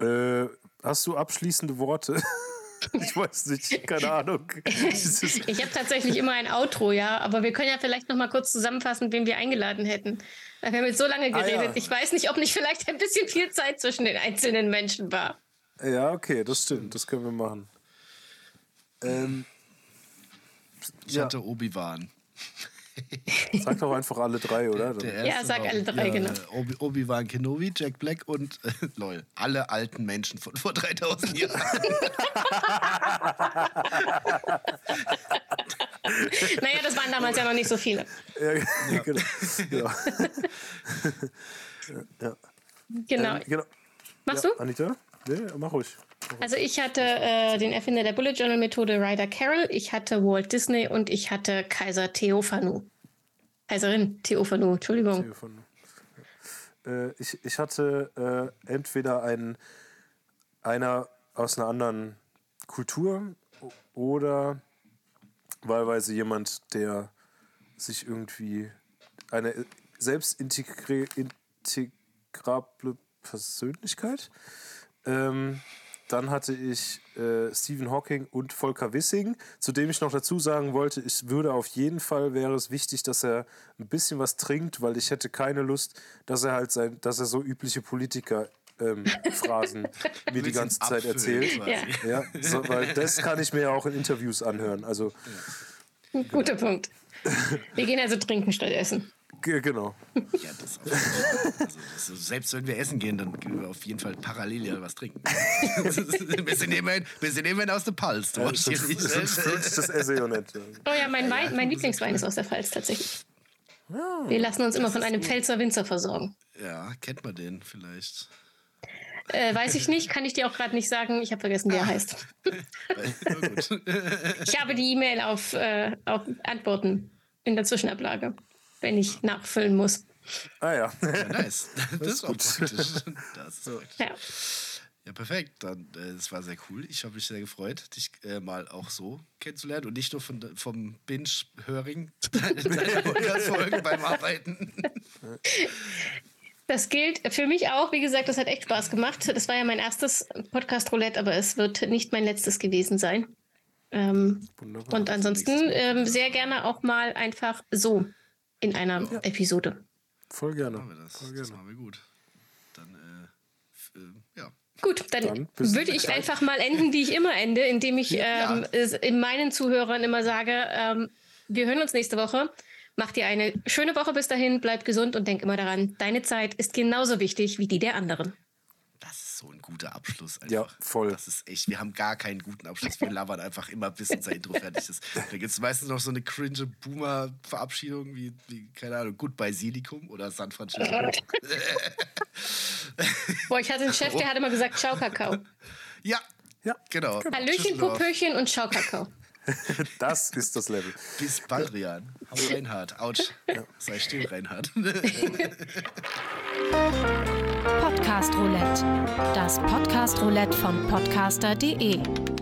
Äh, hast du abschließende Worte? ich weiß nicht, keine Ahnung. Ich habe tatsächlich immer ein Outro, ja, aber wir können ja vielleicht noch mal kurz zusammenfassen, wen wir eingeladen hätten. Wir haben jetzt so lange Ah, geredet. ja. Ich weiß nicht, ob nicht vielleicht ein bisschen viel Zeit zwischen den einzelnen Menschen war. ja, okay, das stimmt. Das können wir machen. Ähm, Ich Ja. hatte Obi-Wan. sag doch einfach alle drei, oder? Ja, sag war- alle drei, genau. äh, Obi- Obi-Wan Kenobi, Jack Black und äh, lol, alle alten Menschen von vor 3000 Jahren. Naja, das waren damals ja noch nicht so viele. ja, genau. genau. ja. Genau. Ähm, genau. Machst ja, du? Anita? Nee, mach ruhig. Also ich hatte äh, den Erfinder der Bullet Journal Methode, Ryder Carroll. Ich hatte Walt Disney und ich hatte Kaiser Theophanu. Kaiserin Theophanu, Entschuldigung. Telefon. Äh, ich, ich hatte äh, entweder einen, einer aus einer anderen Kultur oder wahlweise jemand, der sich irgendwie eine äh, selbst integrable Persönlichkeit. Ähm, dann hatte ich äh, Stephen Hawking und Volker Wissing, zu dem ich noch dazu sagen wollte, ich würde auf jeden Fall, wäre es wichtig, dass er ein bisschen was trinkt, weil ich hätte keine Lust, dass er halt sein, dass er so übliche Politiker ähm, Phrasen mir die ganze Zeit erzählt. Ja. Ja, so, weil das kann ich mir ja auch in Interviews anhören. Also Guter Punkt. Wir gehen also trinken statt essen. Genau. Ja, das. Also, das ist, selbst wenn wir essen gehen, dann gehen wir auf jeden Fall parallel ja was trinken. wir, sind immerhin, wir sind immerhin aus hier nicht, Sonst fühlt sich das esse ich auch nicht. Oh ja, mein, Wein, mein Lieblingswein ist aus der Pfalz tatsächlich. Wir lassen uns immer von einem Pfälzer Winzer versorgen. ja, kennt man den vielleicht? Äh, weiß ich nicht, kann ich dir auch gerade nicht sagen. Ich habe vergessen, wie er heißt. Na gut. Ich habe die E-Mail auf, äh, auf Antworten in der Zwischenablage, wenn ich nachfüllen muss. Ah ja. Ja, nice. Das, ist auch gut. praktisch. Das ist praktisch. Ja. Ja, perfekt. Dann, äh, das war sehr cool. Ich habe mich sehr gefreut, dich äh, mal auch so kennenzulernen und nicht nur von, vom Binge-Höring deiner Podcast-Folgen beim Arbeiten. Das gilt für mich auch. Wie gesagt, das hat echt Spaß gemacht. Das war ja mein erstes Podcast-Roulette, aber es wird nicht mein letztes gewesen sein. Ähm, Wunderbar. und ansonsten ähm, sehr gerne auch mal einfach so in einer Episode. Voll gerne. Machen wir das. Voll Das gerne. machen wir gut. Dann, äh, äh, ja. Gut, dann, Dann würde ich einfach mal enden, wie ich immer ende, indem ich Ja. ähm, es in meinen Zuhörern immer sage, ähm, wir hören uns nächste Woche. Mach dir eine schöne Woche bis dahin, bleib gesund und denk immer daran, deine Zeit ist genauso wichtig wie die der anderen. Ist so ein guter Abschluss. Einfach. Ja, voll. Das ist echt, wir haben gar keinen guten Abschluss. Wir labern einfach immer, bis unser Intro fertig ist. Da gibt es meistens noch so eine cringe Boomer-Verabschiedung wie, wie, keine Ahnung, Goodbye Silikum oder San Francisco. Boah, ich hatte einen Chef, der hat immer gesagt, ciao Kakao. ja, Ja, Genau. Hallöchen, Düsseldorf. Popöchen und Schaukakao. das ist das Level. Bis bald, Rian. Hau Reinhard. Autsch. Sei still, Reinhard. Podcast Roulette. Das Podcast Roulette von podcaster.de.